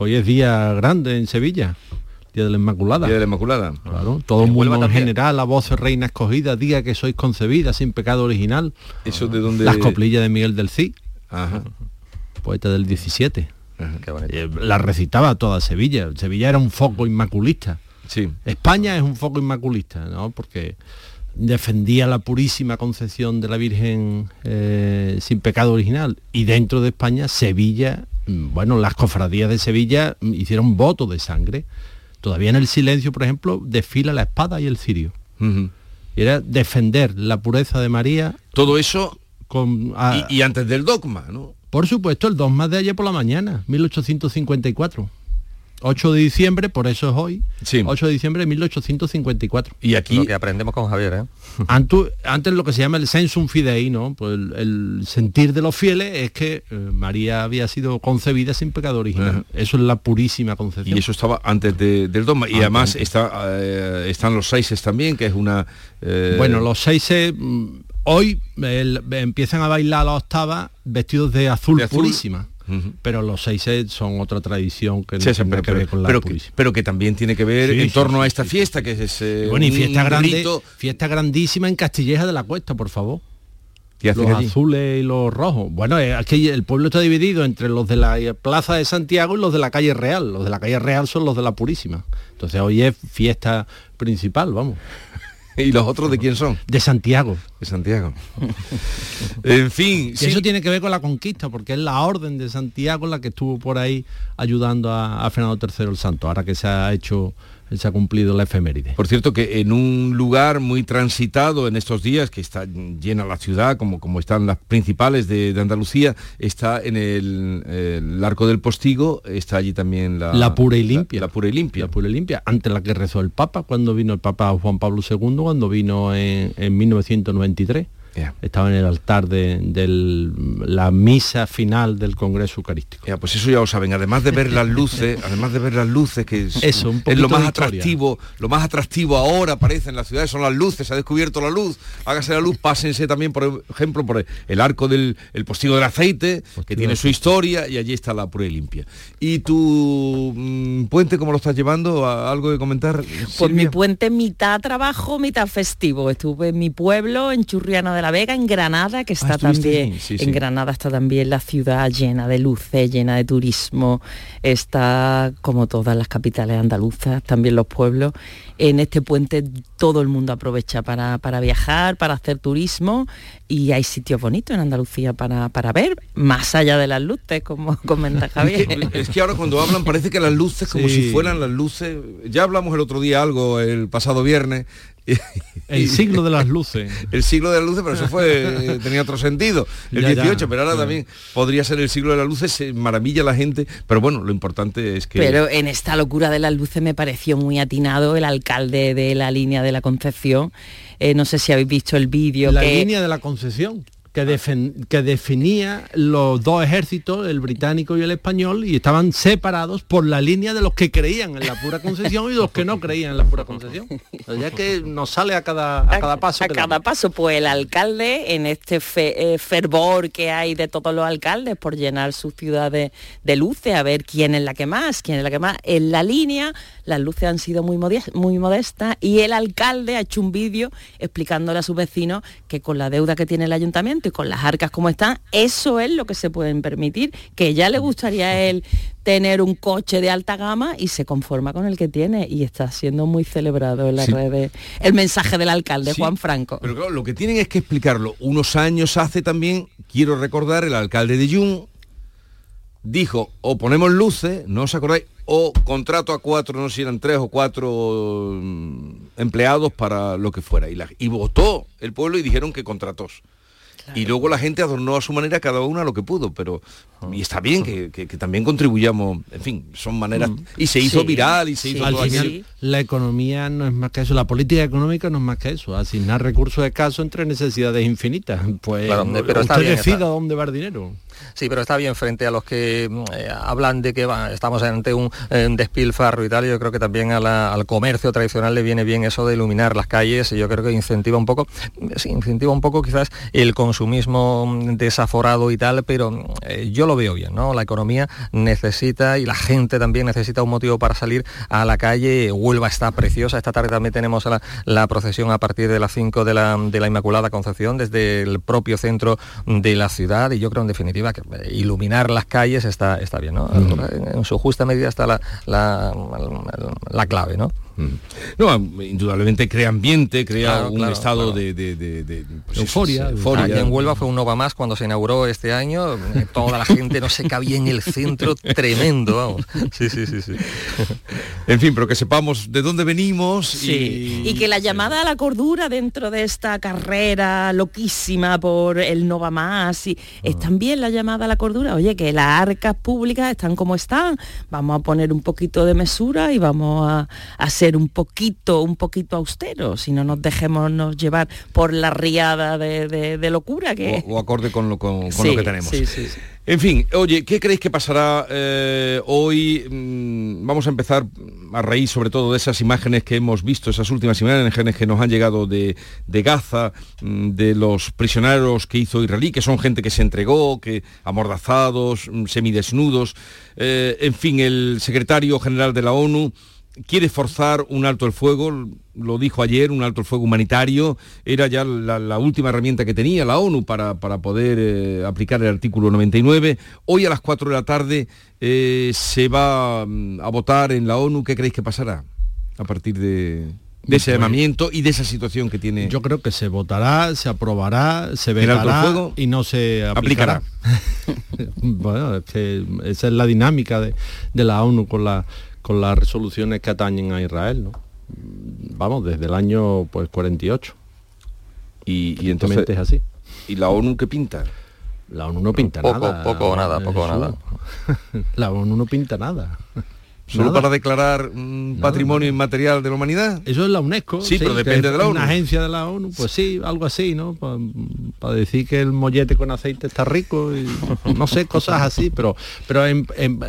Hoy es día grande en Sevilla, Día de la Inmaculada. Día de la Inmaculada. Claro, todo el mundo en general, la voz reina escogida, día que sois concebida sin pecado original. Eso de donde... Las coplillas de Miguel del Cid, Ajá. poeta del 17. Eh, La recitaba toda Sevilla. Sevilla era un foco inmaculista. Sí. España es un foco inmaculista, ¿no? Porque defendía la purísima concepción de la Virgen eh, sin pecado original. Y dentro de España, Sevilla, mm, bueno, las cofradías de Sevilla mm, hicieron voto de sangre. Todavía en el silencio, por ejemplo, desfila la espada y el cirio. Y era defender la pureza de María. Todo eso con, a- y, y antes del dogma, ¿no? por supuesto, el dogma de ayer por la mañana, 1854. 8 de diciembre, por eso es hoy. 8 de diciembre de 1854. Y aquí... Lo que aprendemos con Javier, ¿eh? [LAUGHS] Antu- antes lo que se llama el sensum fidei, ¿no? Pues el, el sentir de los fieles es que eh, María había sido concebida sin pecado original. Eso es la purísima concepción. Y eso estaba antes de- del dogma. Y Antes, además antes. está, eh, están los seises también, que es una... eh, Bueno, los seis hoy el- empiezan a bailar la octava vestidos de azul, De azul. purísima. Pero los seis son otra tradición que no Sí, tiene pero, que ver con la pero que, pero que también tiene que ver Sí, en torno sí, a esta fiesta, que es Bueno, y un fiesta grande, fiesta grandísima en Castilleja de la Cuesta, por favor. que los allí. azules y los rojos. Bueno, eh, aquí el pueblo está dividido entre los de la eh, Plaza de Santiago y los de la calle Real. Los de la calle Real son los de la Purísima. Entonces hoy es fiesta principal, vamos. ¿Y los otros de quién son? De Santiago. De Santiago. en fin, sí. eso tiene que ver con la conquista, porque es la orden de Santiago la que estuvo por ahí ayudando a, a Fernando III el Santo, ahora que se ha hecho, se ha cumplido la efeméride. Por cierto, que en un lugar muy transitado en estos días, que está llena la ciudad, como, como están las principales de, de Andalucía, está en el, el Arco del Postigo, está allí también la... La pura y limpia. La, pura y limpia. La pura y limpia, ante la que rezó el Papa cuando vino el Papa Juan Pablo II, cuando vino en, en 1993. Estaba en el altar de, la misa final del Congreso Eucarístico. Pues eso ya lo saben. Además de ver las luces, [LAUGHS] además de ver las luces, que es, Eso, un es lo más de atractivo, lo más atractivo ahora parece en las ciudades son las luces, se ha descubierto la luz, hágase la luz, [LAUGHS] pásense también, por ejemplo, por el arco del el postigo del aceite, que tiene su historia, y allí está la pura y limpia. ¿Y tu mm, puente cómo lo estás llevando? ¿A- ¿Algo que comentar? Pues mi puente mitad trabajo, mitad festivo. Estuve en mi pueblo, en Churriana de la Vega, en Granada, que está estuviste también, sí, en. Granada está también la ciudad llena de luces, llena de turismo. Está como todas las capitales andaluzas, también los pueblos. En este puente todo el mundo aprovecha para, para viajar, para hacer turismo y hay sitios bonitos en Andalucía para, para ver, más allá de las luces, como [LAUGHS] comenta Javier. Es que ahora cuando hablan parece que las luces como Sí. si fueran las luces. Ya hablamos el otro día algo, el pasado viernes. [LAUGHS] El siglo de las luces. El siglo de las luces, pero eso fue eh, [LAUGHS] tenía otro sentido. El Ya, ya. 18, pero ahora también podría ser el siglo de las luces, se maravilla la gente, pero bueno, lo importante es que Pero en esta locura de las luces me pareció muy atinado el alcalde de la línea de la Concepción. Eh, no sé si habéis visto el vídeo. La que- línea de la concesión. Que, defen- que definía los dos ejércitos, el británico y el español, y estaban separados por la línea de los que creían en la pura concesión y los que no creían en la pura concesión. O sea, ya que nos sale a cada, a cada paso. a cada paso, pues el alcalde, en este fe- eh, fervor que hay de todos los alcaldes por llenar su ciudad de, luces, a ver quién es la que más, quién es la que más. En la línea las luces han sido muy, muy modestas y el alcalde ha hecho un vídeo explicándole a sus vecinos que con la deuda que tiene el ayuntamiento y con las arcas como están, eso es lo que se pueden permitir, que ya le gustaría a él tener un coche de alta gama y se conforma con el que tiene y está siendo muy celebrado en las Sí. redes el mensaje del alcalde Sí, Juan Franco. Pero claro, lo que tienen es que explicarlo. Unos años hace también, quiero recordar, el alcalde de Jun, dijo, o ponemos luces, no os acordáis, o contrato a cuatro, no sé si eran tres o cuatro mm, empleados para lo que fuera. Y, la- y votó el pueblo y dijeron que contratos. Y luego la gente adornó a su manera cada una lo que pudo, pero y está bien que, que- que también contribuyamos, en fin, son maneras. Y se hizo Sí. viral y se hizo Al todo final, la economía no es más que eso, la política económica no es más que eso, asignar recursos escasos entre necesidades infinitas. Pues Claro, pero usted decida dónde va el dinero. Sí, pero está bien frente a los que mm, eh, hablan de que estamos ante un eh, despilfarro y tal. Yo creo que también al comercio tradicional le viene bien eso de iluminar las calles y yo creo que incentiva un poco, sí, incentiva un poco quizás el consumismo mm, desaforado y tal, pero mm, eh, yo lo veo bien, ¿no? La economía necesita y la gente también necesita un motivo para salir a la calle. Huelva está preciosa. Esta tarde también tenemos la, la procesión a partir de las 5 de la, de la Inmaculada Concepción desde el propio centro de la ciudad y yo creo en definitiva que eh, iluminar las calles está, está bien, ¿no? En, en su justa medida está la, la, la clave, ¿no? No, indudablemente crea ambiente, crea Claro, un claro, estado claro. de, de- de- de, pues, Euforia. euforia. Aquí en Huelva fue un Nova Más cuando se inauguró este año, toda la gente no se cabía en el centro, tremendo, vamos. Sí, sí, sí, sí. En fin, pero que sepamos de dónde venimos Sí. y, Y que la llamada a la cordura dentro de esta carrera loquísima por el no va más y es también la llamada a la cordura. Oye, que las arcas públicas están como están. Vamos a poner un poquito de mesura y vamos a, a ser un poquito, un poquito austeros. Si no nos dejémonos llevar por la riada de, de- de locura que. o, o acorde con lo, con, con Sí, lo que tenemos. sí, sí, sí. En fin, oye, ¿qué creéis que pasará eh, hoy? Mm, vamos a empezar a raíz sobre todo de esas imágenes que hemos visto, esas últimas imágenes que nos han llegado de, de Gaza, mm, de los prisioneros que hizo Israelí, que son gente que se entregó, que amordazados, mm, semidesnudos. Eh, en fin, el secretario general de la ONU quiere forzar un alto el fuego, lo dijo ayer, un alto el fuego humanitario, era ya la, la última herramienta que tenía la ONU para, para poder eh, aplicar el artículo 99. Hoy a las 4 de la tarde eh, se va mm, a votar en la ONU. ¿Qué creéis que pasará a partir de, de ese llamamiento y de esa situación que tiene? Yo creo que se votará, se aprobará, se ¿El alto el vetará fuego? y no se aplicará. [LAUGHS] bueno, es que esa es la dinámica de, de la ONU con, la, con las resoluciones que atañen a Israel, ¿no? Vamos, desde el año pues 48. Y, y entonces es así. ¿Y la ONU qué pinta? La ONU no pinta Poco, nada. poco o nada, poco o nada. [LAUGHS] La ONU no pinta nada. ¿Solo Nada. para declarar un patrimonio inmaterial de la humanidad? Eso es la UNESCO. Sí, pero depende de la ONU. Una agencia de la ONU, pues sí, algo así, ¿no? Para decir que el mollete con aceite está rico y no sé, cosas así, pero pero en, en-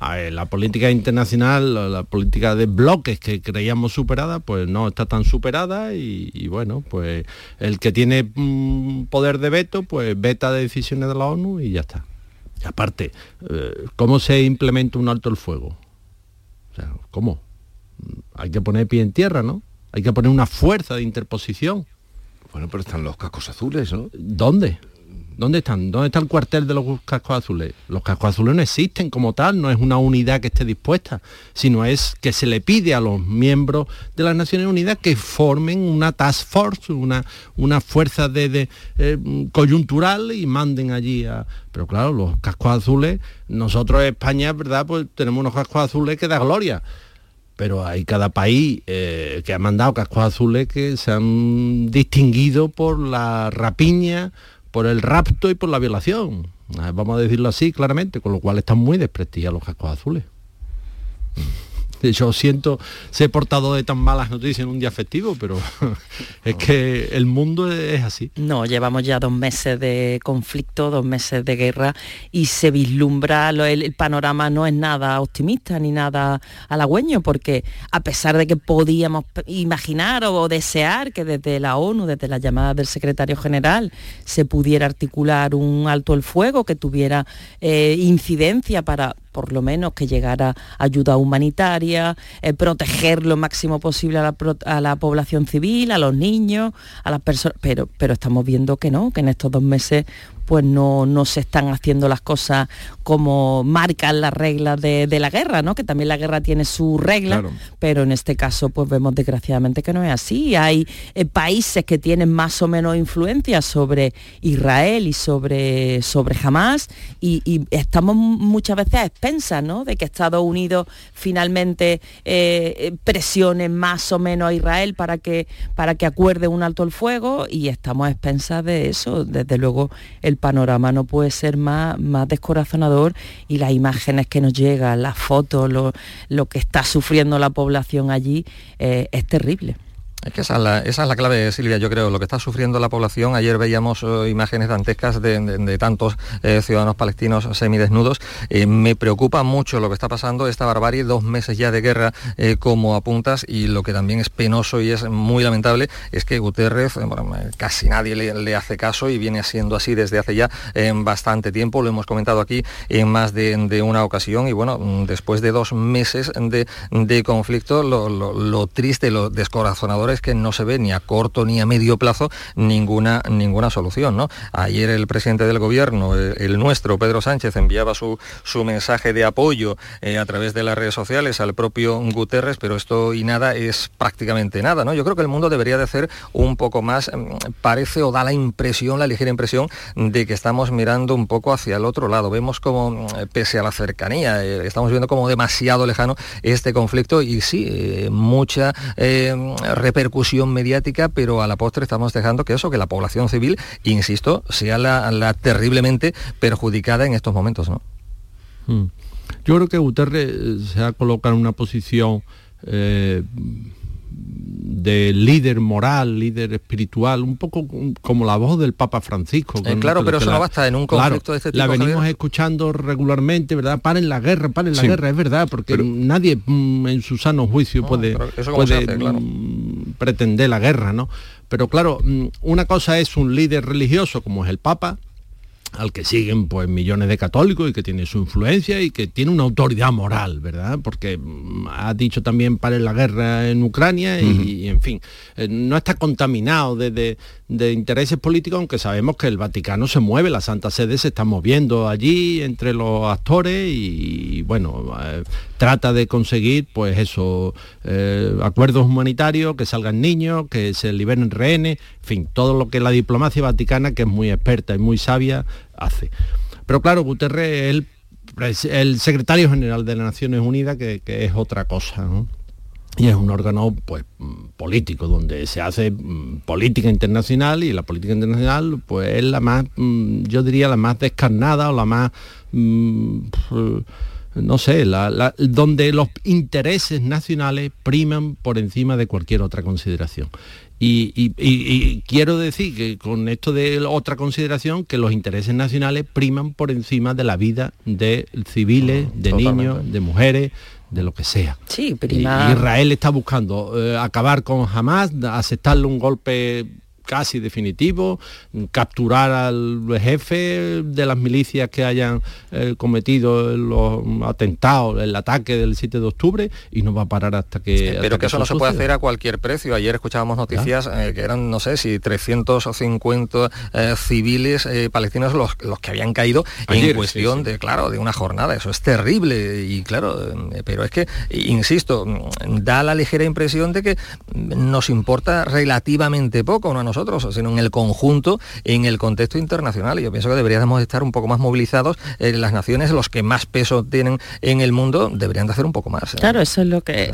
a ver, la política internacional, la, la política de bloques que creíamos superada, pues no está tan superada y, y bueno, pues el que tiene mm, poder de veto, pues veta de decisiones de la ONU y ya está. Y aparte, eh, ¿cómo se implementa un alto el fuego? O sea, ¿cómo? Hay que poner pie en tierra, ¿no? Hay que poner una fuerza de interposición. Bueno, pero están los cascos azules, ¿no? ¿Dónde? ¿Dónde están? ¿Dónde está el cuartel de los cascos azules? Los cascos azules no existen como tal, no es una unidad que esté dispuesta, sino es que se le pide a los miembros de las Naciones Unidas que formen una task force, una, una fuerza de, de, eh, coyuntural y manden allí a... Pero claro, los cascos azules, nosotros en España, ¿verdad? Pues tenemos unos cascos azules que da gloria pero hay cada país eh, que ha mandado cascos azules que se han distinguido por la rapiña, por el rapto y por la violación. Vamos a decirlo así claramente, con lo cual están muy desprestigiados los cascos azules. Yo siento ser portador de tan malas noticias en un día festivo, pero [LAUGHS] es que el mundo es así. No, llevamos ya dos meses de conflicto, dos meses de guerra y se vislumbra, el, panorama no es nada optimista ni nada halagüeño, porque a pesar de que podíamos imaginar o desear que desde la ONU, desde la llamada del secretario general, se pudiera articular un alto el fuego que tuviera eh, incidencia para por lo menos que llegara ayuda humanitaria, eh, proteger lo máximo posible a la, población civil, a los niños, a las personas, pero estamos viendo que no, que en estos dos meses pues no, no se están haciendo las cosas como marcan las reglas de, de la guerra, ¿no? Que también la guerra tiene su regla, Claro. pero en este caso pues vemos desgraciadamente que no es así. Hay eh, países que tienen más o menos influencia sobre Israel y sobre, sobre Hamas y, y estamos muchas veces a expensas ¿no? de que Estados Unidos finalmente eh, eh, presione más o menos a Israel para que, para que acuerde un alto el fuego y estamos a expensas de eso. Desde luego el panorama no puede ser más, más descorazonador y las imágenes que nos llegan, las fotos, lo, lo que está sufriendo la población allí eh, es terrible. Es que esa es, la, clave, Silvia, yo creo, lo que está sufriendo la población. Ayer veíamos eh, imágenes dantescas de, tantos eh, ciudadanos palestinos semidesnudos. Eh, me preocupa mucho lo que está pasando, esta barbarie, dos meses ya de guerra como apuntas, y lo que también es penoso y es muy lamentable es que Guterres, bueno, casi nadie le, hace caso y viene siendo así desde hace ya bastante tiempo, lo hemos comentado aquí en más de, una ocasión, y bueno, después de dos meses de, conflicto, lo triste, lo descorazonador es que no se ve ni a corto ni a medio plazo ninguna, ninguna solución. ¿no? Ayer el presidente del gobierno, el, nuestro, Pedro Sánchez, enviaba su, su mensaje de apoyo eh, a través de las redes sociales al propio Guterres, pero esto y nada es prácticamente nada. ¿no? Yo creo que el mundo debería de hacer un poco más, mm, parece o da la impresión, la ligera impresión, de que estamos mirando un poco hacia el otro lado. Vemos como, mm, pese a la cercanía, eh, estamos viendo como demasiado lejano este conflicto y sí, eh, mucha eh, repercusión mediática, pero a la postre estamos dejando que eso, que la población civil, insisto, sea la, terriblemente perjudicada en estos momentos. ¿no? Mm. Yo creo que Guterres eh, se ha colocado en una posición eh, de líder moral, líder espiritual, un poco como la voz del Papa Francisco. Eh, claro, pero eso no basta en un Claro, conflicto de este tipo, La venimos Javier. escuchando regularmente, ¿verdad? Paren la guerra, paren la Sí. guerra, es verdad, porque nadie mm, en su sano juicio puede, se puede hace, claro. mm, pretender la guerra, ¿no? Pero claro, mm, una cosa es un líder religioso como es el Papa, al que siguen pues millones de católicos y que tiene su influencia y que tiene una autoridad moral, ¿verdad? Porque mm, ha dicho también para la guerra en Ucrania y, en fin, eh, no está contaminado de, de- de intereses políticos, aunque sabemos que el Vaticano se mueve, la Santa Sede se está moviendo allí entre los actores y, bueno, eh, trata de conseguir pues eso, eh, acuerdos humanitarios, que salgan niños, que se liberen rehenes, en fin, todo lo que la diplomacia vaticana, que es muy experta y muy sabia, hace. Pero claro, Guterres es el, pres- el secretario general de las Naciones Unidas, que, es otra cosa. Y es un órgano pues mm, político, donde se hace mm, política internacional y la política internacional pues es la más, mm, yo diría, la más descarnada o la más, no sé, la- donde los intereses nacionales priman por encima de cualquier otra consideración. Y, y- y- y quiero decir que con esto de otra consideración, que los intereses nacionales priman por encima de la vida de civiles, de totalmente. niños, de mujeres, de lo que sea. Sí, Y- prima. Israel está buscando eh, acabar con Hamas, aceptarle un golpe casi definitivo, capturar al jefe de las milicias que hayan eh, cometido los atentados, el ataque del 7 de octubre y no va a parar hasta que... hasta Pero que eso no se puede hacer a cualquier precio. Ayer escuchábamos noticias eh, que eran, no sé, si 350 eh, civiles eh, palestinos los, los que habían caído Ayer, en cuestión sí. de, claro, de una jornada. Eso es terrible. Y claro, pero es que, insisto, da la ligera impresión de que nos importa relativamente poco, no nosotros, sino en el conjunto, en el contexto internacional. Y yo pienso que deberíamos estar un poco más movilizados. eh, las naciones, los que más peso tienen en el mundo, deberían de hacer un poco más. ¿eh? Claro, eso es lo que...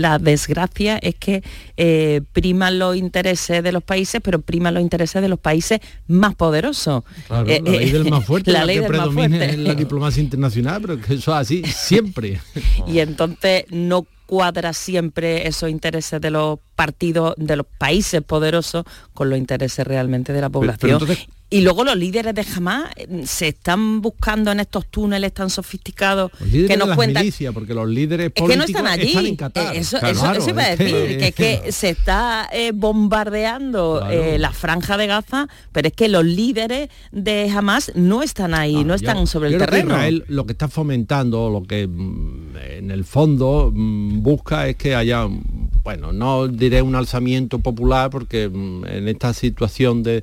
La desgracia es que eh, priman los intereses de los países, pero priman los intereses de los países más poderosos. Claro, Eh, la ley eh, del más fuerte, [LAUGHS] la la, ley que del más predomina fuerte. en la diplomacia internacional, pero que eso es así siempre. [LAUGHS] y entonces no cuadra siempre esos intereses de los partidos, de los países poderosos con los intereses realmente de la pero población. entonces- y luego los líderes de Hamas eh, se están buscando en estos túneles tan sofisticados que nos cuentan milicias, porque los líderes es que no están allí. están en Qatar. Eh, Eso, Claro, eso- eso iba a es que- decir, que es que se está eh, bombardeando Claro. eh, la franja de Gaza, pero es que los líderes de Hamas no están ahí, no están Yo- sobre yo el terreno. Israel lo que está fomentando, lo que mm, en el fondo mm, busca es que haya mm, bueno, no diré un alzamiento popular porque mm, en esta situación de,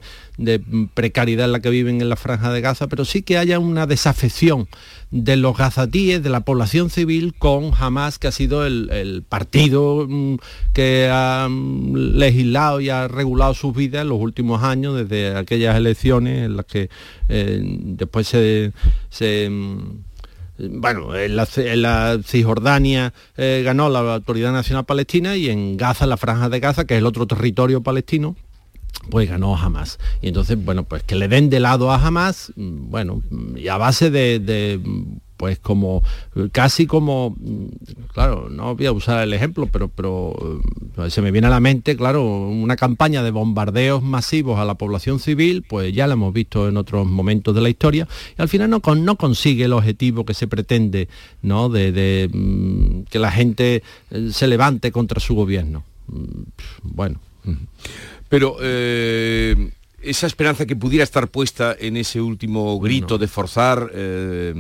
precariedad en la que viven en la franja de Gaza, pero sí que haya una desafección de los gazatíes, de la población civil, con Hamas, que ha sido el, partido mm, que ha mm, legislado y ha regulado sus vidas en los últimos años, desde aquellas elecciones en las que eh, después se... bueno, en la, Cisjordania eh, ganó la Autoridad Nacional Palestina y en Gaza, la Franja de Gaza, que es el otro territorio palestino, pues ganó Hamas. Y entonces, bueno, pues que le den de lado a Hamas, mm, bueno, mm, y a base de, pues como casi como mm, claro no voy a usar el ejemplo pero pero eh, se me viene a la mente claro una campaña de bombardeos masivos a la población civil pues ya la hemos visto en otros momentos de la historia y al final no, con, no consigue el objetivo que se pretende no de, de mm, que la gente eh, se levante contra su gobierno. Mm, bueno. Pero eh, esa esperanza que pudiera estar puesta en ese último grito de forzar eh,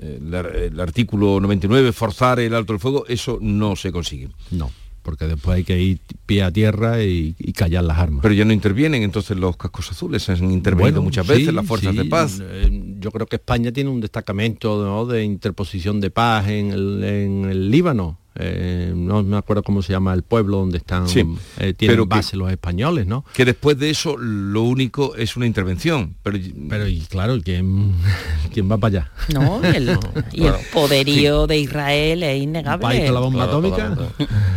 el, ar- el artículo 99, forzar el alto el fuego, eso no se consigue. no porque después hay que ir pie a tierra y, y callar las armas Pero ya no intervienen entonces los cascos azules, han intervenido Bueno, muchas sí, veces las fuerzas sí, de paz. eh, yo creo que España tiene un destacamento ¿no? de interposición de paz en el, en el Líbano. Eh, no me acuerdo cómo se llama el pueblo donde están Sí, eh, tienen pero que- base los españoles, ¿no? Que después de eso lo único es una intervención. Pero, pero y claro, ¿quién, [LAUGHS] quién va para allá? No, y el, y el [LAUGHS] poderío de Israel es innegable. país con la bomba atómica.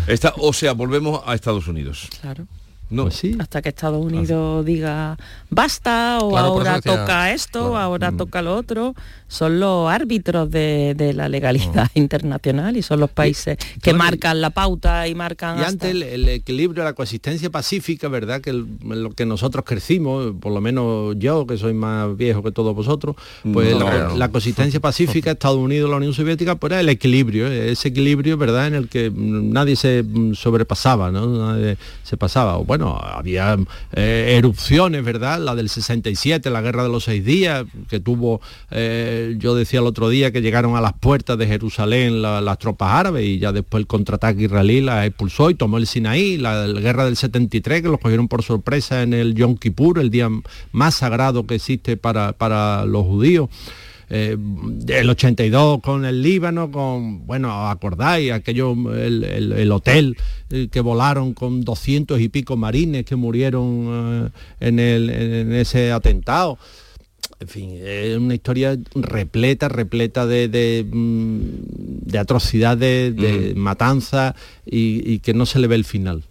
Está, o sea, volvemos a Estados Unidos. Claro. No. Pues sí. Hasta que Estados Unidos diga basta o Claro, ahora toca esto, claro. ahora toca lo otro, son los árbitros de, de la legalidad internacional y son los países que y- marcan la pauta y marcan Y hasta- antes el, el equilibrio, la coexistencia pacífica, ¿verdad? Que el- lo que nosotros crecimos, por lo menos yo, que soy más viejo que todos vosotros, pues No, la, no. la coexistencia pacífica, [LAUGHS] Estados Unidos, la Unión Soviética, pues era el equilibrio, ese equilibrio, ¿verdad? En el que mm, nadie se mm, sobrepasaba, ¿no? Nadie se pasaba. O Bueno, había eh, erupciones, ¿verdad? La del 67, la guerra de los seis días, que tuvo, eh, yo decía el otro día que llegaron a las puertas de Jerusalén la- las tropas árabes y ya después el contraataque israelí la expulsó y tomó el Sinaí, la, guerra del 73 que los cogieron por sorpresa en el Yom Kippur, el día más sagrado que existe para, para los judíos. Eh, el 82 con el Líbano, con, bueno, acordáis, aquello, el, el- el hotel eh, que volaron con 200 y pico marines que murieron eh, en, el, en ese atentado. En fin, es una historia repleta, repleta de, de, mm, de atrocidades, de matanza y, y que no se le ve el final.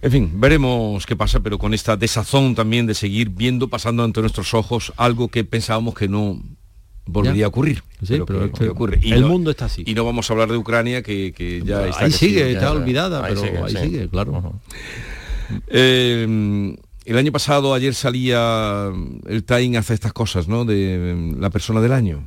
En fin, veremos qué pasa, pero con esta desazón también de seguir viendo, pasando ante nuestros ojos, algo que pensábamos que no volvería Ya. a ocurrir. Sí, pero que- es que que ocurre. el mundo está así. Y no vamos a hablar de Ucrania, que, que ya está... ahí sigue, ya está está. olvidada, Ahí pero sigue, ahí sí. sigue, claro. Eh, el año pasado, ayer salía el Time hace estas cosas, ¿no? De mm, la persona del año.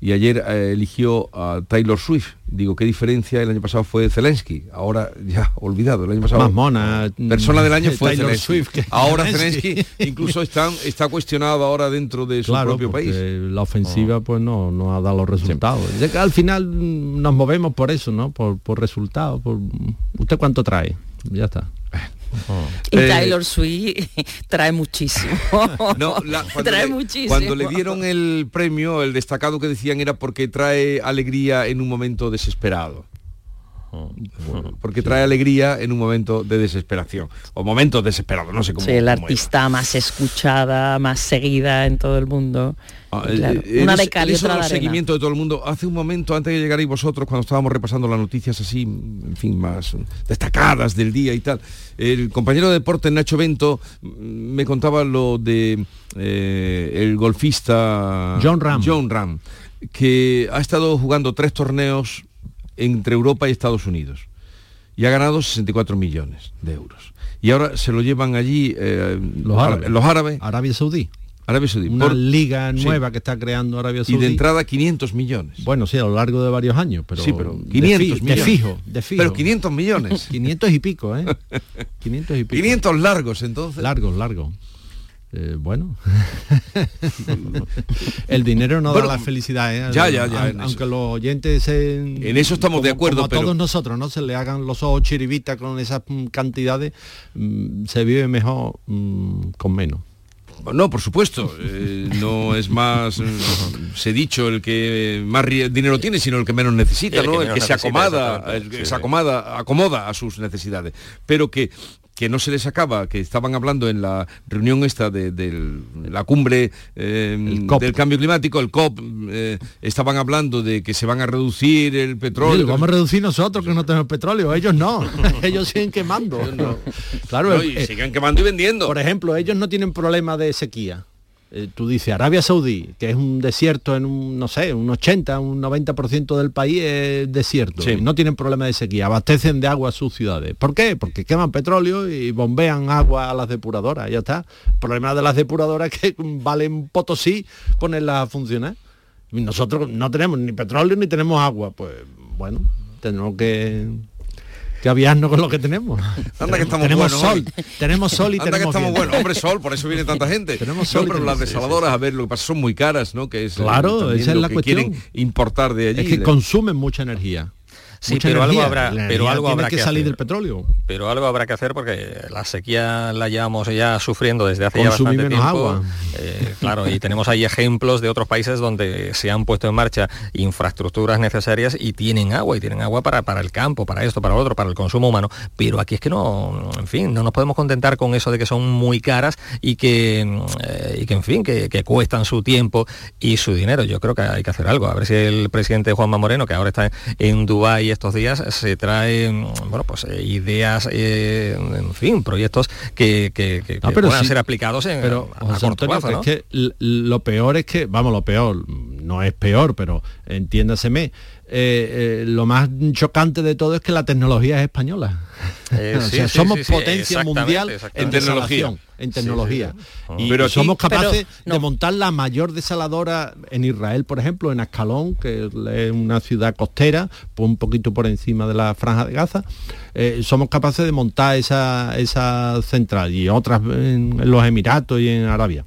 Y ayer eh, eligió a Taylor Swift. Digo, ¿qué diferencia? El año pasado fue Zelensky. Ahora ya [LAUGHS] olvidado. El año pasado. Más mona. Persona del año [LAUGHS] fue Taylor Zelensky. Swift que [LAUGHS] ahora Zelensky. Zelensky incluso está, está cuestionado ahora dentro de su claro, propio país. Oh. la ofensiva pues no, no ha dado los resultados. Al final mm, nos movemos por eso, ¿no? Por, por resultados. Por... ¿Usted cuánto trae? Ya está. Y Eh, Taylor Swift [LAUGHS] trae muchísimo. [LAUGHS] No, la- [LAUGHS] cuando, trae le, muchísimo. cuando le dieron el premio, el destacado que decían era porque trae alegría en un momento desesperado. [LAUGHS] Porque trae alegría en un momento de desesperación. O momentos desesperados, no sé cómo. Sí, el cómo artista más escuchada, más seguida en todo el mundo. Ah, claro, eh, una de cal y en eso otra de del arena. seguimiento de todo el mundo. Hace un momento, antes de llegar ahí vosotros, cuando estábamos repasando las noticias así, en fin, más destacadas del día y tal, el compañero de deporte Nacho Bento me contaba lo de eh, el golfista John Ram. John Ram, que ha estado jugando tres torneos entre Europa y Estados Unidos y ha ganado 64 millones de euros. Y ahora se lo llevan allí eh, Los árabes. los árabes, Arabia Saudí. Arabia Saudí, Una por- liga sí. nueva que está creando Arabia y Saudí. de entrada 500 millones. Bueno, sí, a lo largo de varios años, pero, sí, pero de 500 fi- de, millones. fijo, de fijo. Pero 500 millones. [LAUGHS] 500 y pico, ¿eh? [LAUGHS] 500 y pico. 500 largos, entonces. Largos, largos. Eh, bueno, [LAUGHS] el dinero no Bueno, da la felicidad, ¿eh? ya, ya, ya, aunque los oyentes En eso estamos de acuerdo, como a pero- todos nosotros, ¿no? Se le hagan los ojos chiribita con esas mm, cantidades, mm, se vive mejor mm, con menos. No, por supuesto, eh, no es más, se dicho, el que más dinero tiene, sino el que menos necesita, El que ¿no? El que se acomoda, el que Sí, se acomoda, acomoda a sus necesidades. Pero que que no se les acaba, que estaban hablando en la reunión esta de, la cumbre eh, COP. del cambio climático, el COP, eh, estaban hablando de que se van a reducir el petróleo. Lo vamos a reducir nosotros que no tenemos petróleo, ellos no, [LAUGHS] ellos siguen quemando. Claro, No, y eh, sigan quemando y vendiendo. Por ejemplo, ellos no tienen problema de sequía. Eh, tú dices Arabia Saudí, que es un desierto en un, no sé, un 80, un 90% del país es desierto. Sí. no tienen problema de sequía, abastecen de agua a sus ciudades. ¿Por qué? Porque queman petróleo y bombean agua a las depuradoras, ya está. El problema de las depuradoras es que [LAUGHS] valen potosí ponerlas a funcionar. Nosotros no tenemos ni petróleo ni tenemos agua. Pues bueno, tenemos que que aviarnos con lo que tenemos. Anda que estamos tenemos sol, hoy. tenemos sol y Anda que tenemos estamos viento. buenos, hombre sol, por eso viene tanta [LAUGHS] gente. Tenemos sol pero las desaladoras, a ver, lo que pasa son muy caras, ¿no? Que es eh, Claro, esa es la que cuestión. quieren importar de allí. Es que consumen mucha energía. Sí, Mucha pero algo habrá, pero algo habrá que, que salir hacer. del petróleo. pero algo habrá que hacer porque la sequía la llevamos ya sufriendo desde hace ya bastante menos tiempo. agua. Eh, claro, y tenemos ahí ejemplos de otros países donde se han puesto en marcha infraestructuras necesarias y tienen agua, y tienen agua para, para el campo, para esto, para lo otro, para el consumo humano. Pero aquí es que no, en fin, no nos podemos contentar con eso de que son muy caras y que, eh, y que en fin, que, que cuestan su tiempo y su dinero. Yo creo que hay que hacer algo. A ver si el presidente Juanma Moreno, que ahora está en Dubái estos días, se trae, mm, bueno, pues eh, ideas, eh, en fin, proyectos que, que- que- No, que pero puedan sí, ser aplicados en, pero a, a corto Antonio, plazo, ¿no? es que lo peor es que, vamos, lo peor, no es peor, pero entiéndaseme, eh, eh, lo más chocante de todo es que la tecnología es española. Eh, [LAUGHS] O sí, sea, sí, somos sí, sí, potencia exactamente, mundial exactamente. en En tecnología. en tecnología. Y Pero aquí- somos capaces pero, no. de montar la mayor desaladora en Israel, por ejemplo, en Ascalón, que es una ciudad costera, pues un poquito por encima de la franja de Gaza. Eh, somos capaces de montar esa, esa central y otras en los Emiratos y en Arabia.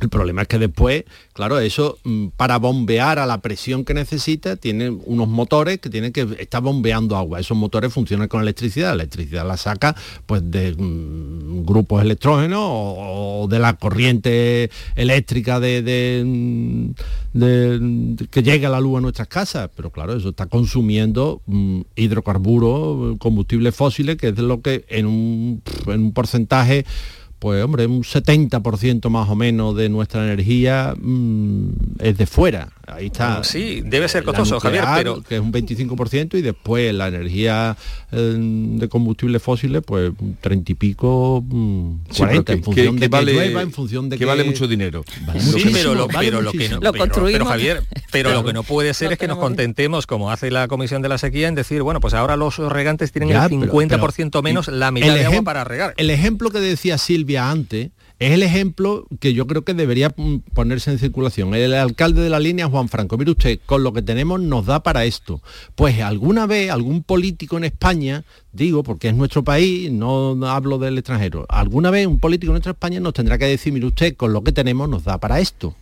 El problema es que después, claro, eso mm, para bombear a la presión que necesita, tiene unos motores que tienen que estar bombeando agua. Esos motores funcionan con electricidad. La electricidad la saca pues de mm, grupos electrógenos o, de la corriente eléctrica de, mm, que llega la luz a nuestras casas. Pero claro, eso está consumiendo hidrocarburos, combustibles fósiles, que es lo que en un porcentaje pues hombre, un 70% más o menos de nuestra energía mm, es de fuera. Ahí está. Sí, debe ser costoso, Javier, pero que es un 25% y después la energía eh, de combustibles fósiles, pues un 30 y pico, mm, Sí, 40, en función que- de que vale- llueva, en función de que vale mucho dinero. Vale Sí, muchísimo, pero lo, vale pero lo que no, muchísimo. Lo pero- construimos. pero, Javier, pero Claro. lo que no puede ser es que nos contentemos, como hace la Comisión de la Sequía, en decir, bueno, pues ahora los regantes tienen Ya, el pero- 50% pero- menos la mitad de agua para regar. El ejemplo que decía Silvia antes es el ejemplo que yo creo que debería mm, ponerse en circulación. El alcalde de la línea, Juan Franco, mire usted, con lo que tenemos nos da para esto. Pues alguna vez algún político en España, digo, porque es nuestro país, no hablo del extranjero, alguna vez un político en nuestra España nos tendrá que decir, mire usted, con lo que tenemos nos da para esto.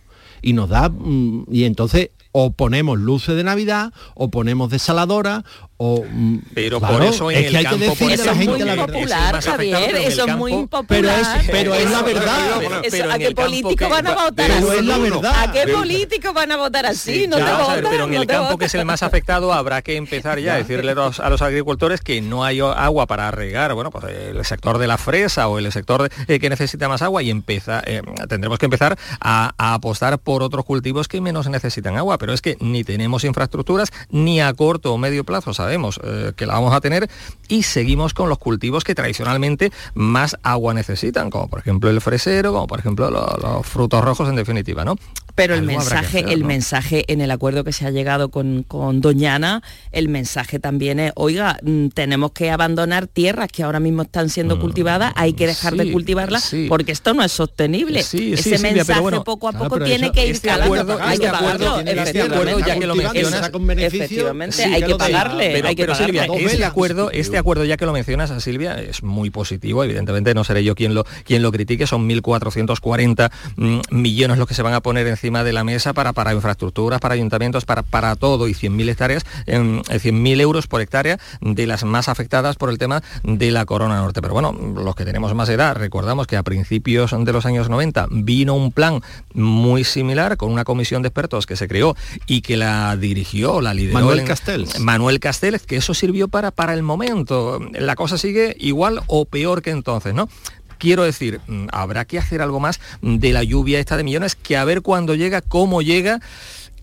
Y nos da, mm, y entonces o ponemos luces de Navidad, o ponemos desaladora, o... mm, Pero claro, por eso en es el que hay que campo, decirle por a Eso la es gente muy la verdad. popular, Javier, el eso es muy Pero impopular. es- pero es la verdad. eso- ¿A qué el político que- van a votar pero así? es la verdad. ¿A qué político van a votar así? No Ya, te a ver, votan, pero en no el campo votan. que es el más afectado habrá que empezar ya a decirle a los, a los agricultores que no hay agua para regar, bueno, pues el sector de la fresa o el sector eh, que necesita más agua y empieza, eh, tendremos que empezar a, a apostar por otros cultivos que menos necesitan agua, pero es que ni tenemos infraestructuras ni a corto o medio plazo sabemos eh, que la vamos a tener y seguimos con los cultivos que tradicionalmente más agua necesitan, como por ejemplo el fresero, como por ejemplo lo- los frutos rojos en definitiva, ¿no? Pero el Algo mensaje, hacer, el ¿no? mensaje en el acuerdo que se ha llegado con, con Doñana, el mensaje también es, oiga, mm, tenemos que abandonar tierras que ahora mismo están siendo cultivadas, hay que dejar de Mm, cultivarlas sí. porque esto no es sostenible. Sí, sí, Ese pero mensaje bueno, poco a claro, poco pero tiene eso- que ir este calando, acuerdo- hay este que acuerdo- pagarlo, este efectivamente. acuerdo, ya que lo mencionas, efectivamente, sí, hay que pagarle, pero, hay que pero, Silvia, este acuerdo, este acuerdo ya que lo mencionas, Silvia, es muy positivo. Evidentemente no seré yo quien lo, quien lo critique. Son 1.440 mm, millones los que se van a poner encima de la mesa para, para infraestructuras, para ayuntamientos, para, para todo y 100.000 hectáreas, en 100.000 euros por hectárea de las más afectadas por el tema de la Corona Norte. Pero bueno, los que tenemos más edad, recordamos que a principios de los años 90 vino un plan muy similar con una comisión de expertos que se creó y que la dirigió, la lideró Manuel el- Castells. Manuel Castells, que eso sirvió para, para el momento. La cosa sigue igual o peor que entonces, ¿no? Quiero decir, mm, habrá que hacer algo más de la lluvia esta de millones, que a ver cuándo llega, cómo llega.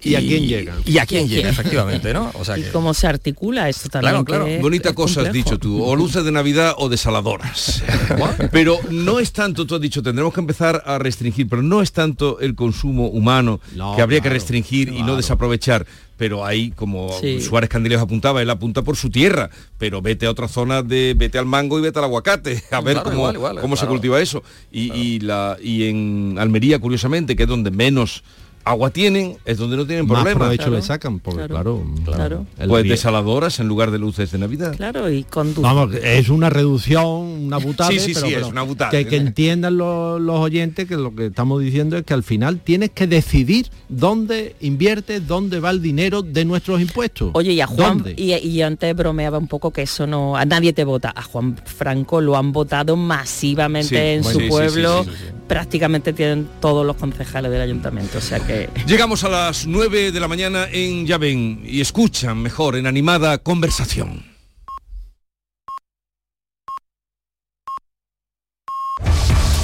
Y a quién llega. Y a quién llega, efectivamente, ¿no? O sea [LAUGHS] y cómo se articula esto también. que es- Bonita es cosa has dicho tú, o luces de Navidad o desaladoras. [LAUGHS] pero no es tanto, tú has dicho, tendremos que empezar a restringir, pero no es tanto el consumo humano No, que habría que claro, restringir y no desaprovechar. Pero ahí, como Sí. Suárez Candilejo apuntaba, él apunta por su tierra, pero vete a otras zonas de, vete al mango y vete al aguacate, [LAUGHS] a ver Claro, cómo, igual, igual, cómo se claro. cultiva eso. Y, y la, y en Almería, curiosamente, que es donde menos agua tienen, es donde no tienen Más problemas. provecho le sacan, porque claro, Claro. el Pues desaladoras en lugar de luces de Navidad. Claro, y conduce. Vamos, es una reducción, una [LAUGHS] butada. Sí, sí, pero, sí, es una butada. Que, que entiendan los, los oyentes que lo que estamos diciendo es que al final tienes que decidir dónde inviertes, dónde va el dinero de nuestros impuestos. Oye, y a Juan, y, y antes bromeaba un poco que eso no, a nadie te vota. A Juan Franco lo han votado masivamente Sí, en bueno, su sí, sí, pueblo. sí, sí, sí, sí. Prácticamente tienen todos los concejales del ayuntamiento. O sea que Llegamos a las 9 de la mañana en Ya ven y escuchan mejor en animada conversación.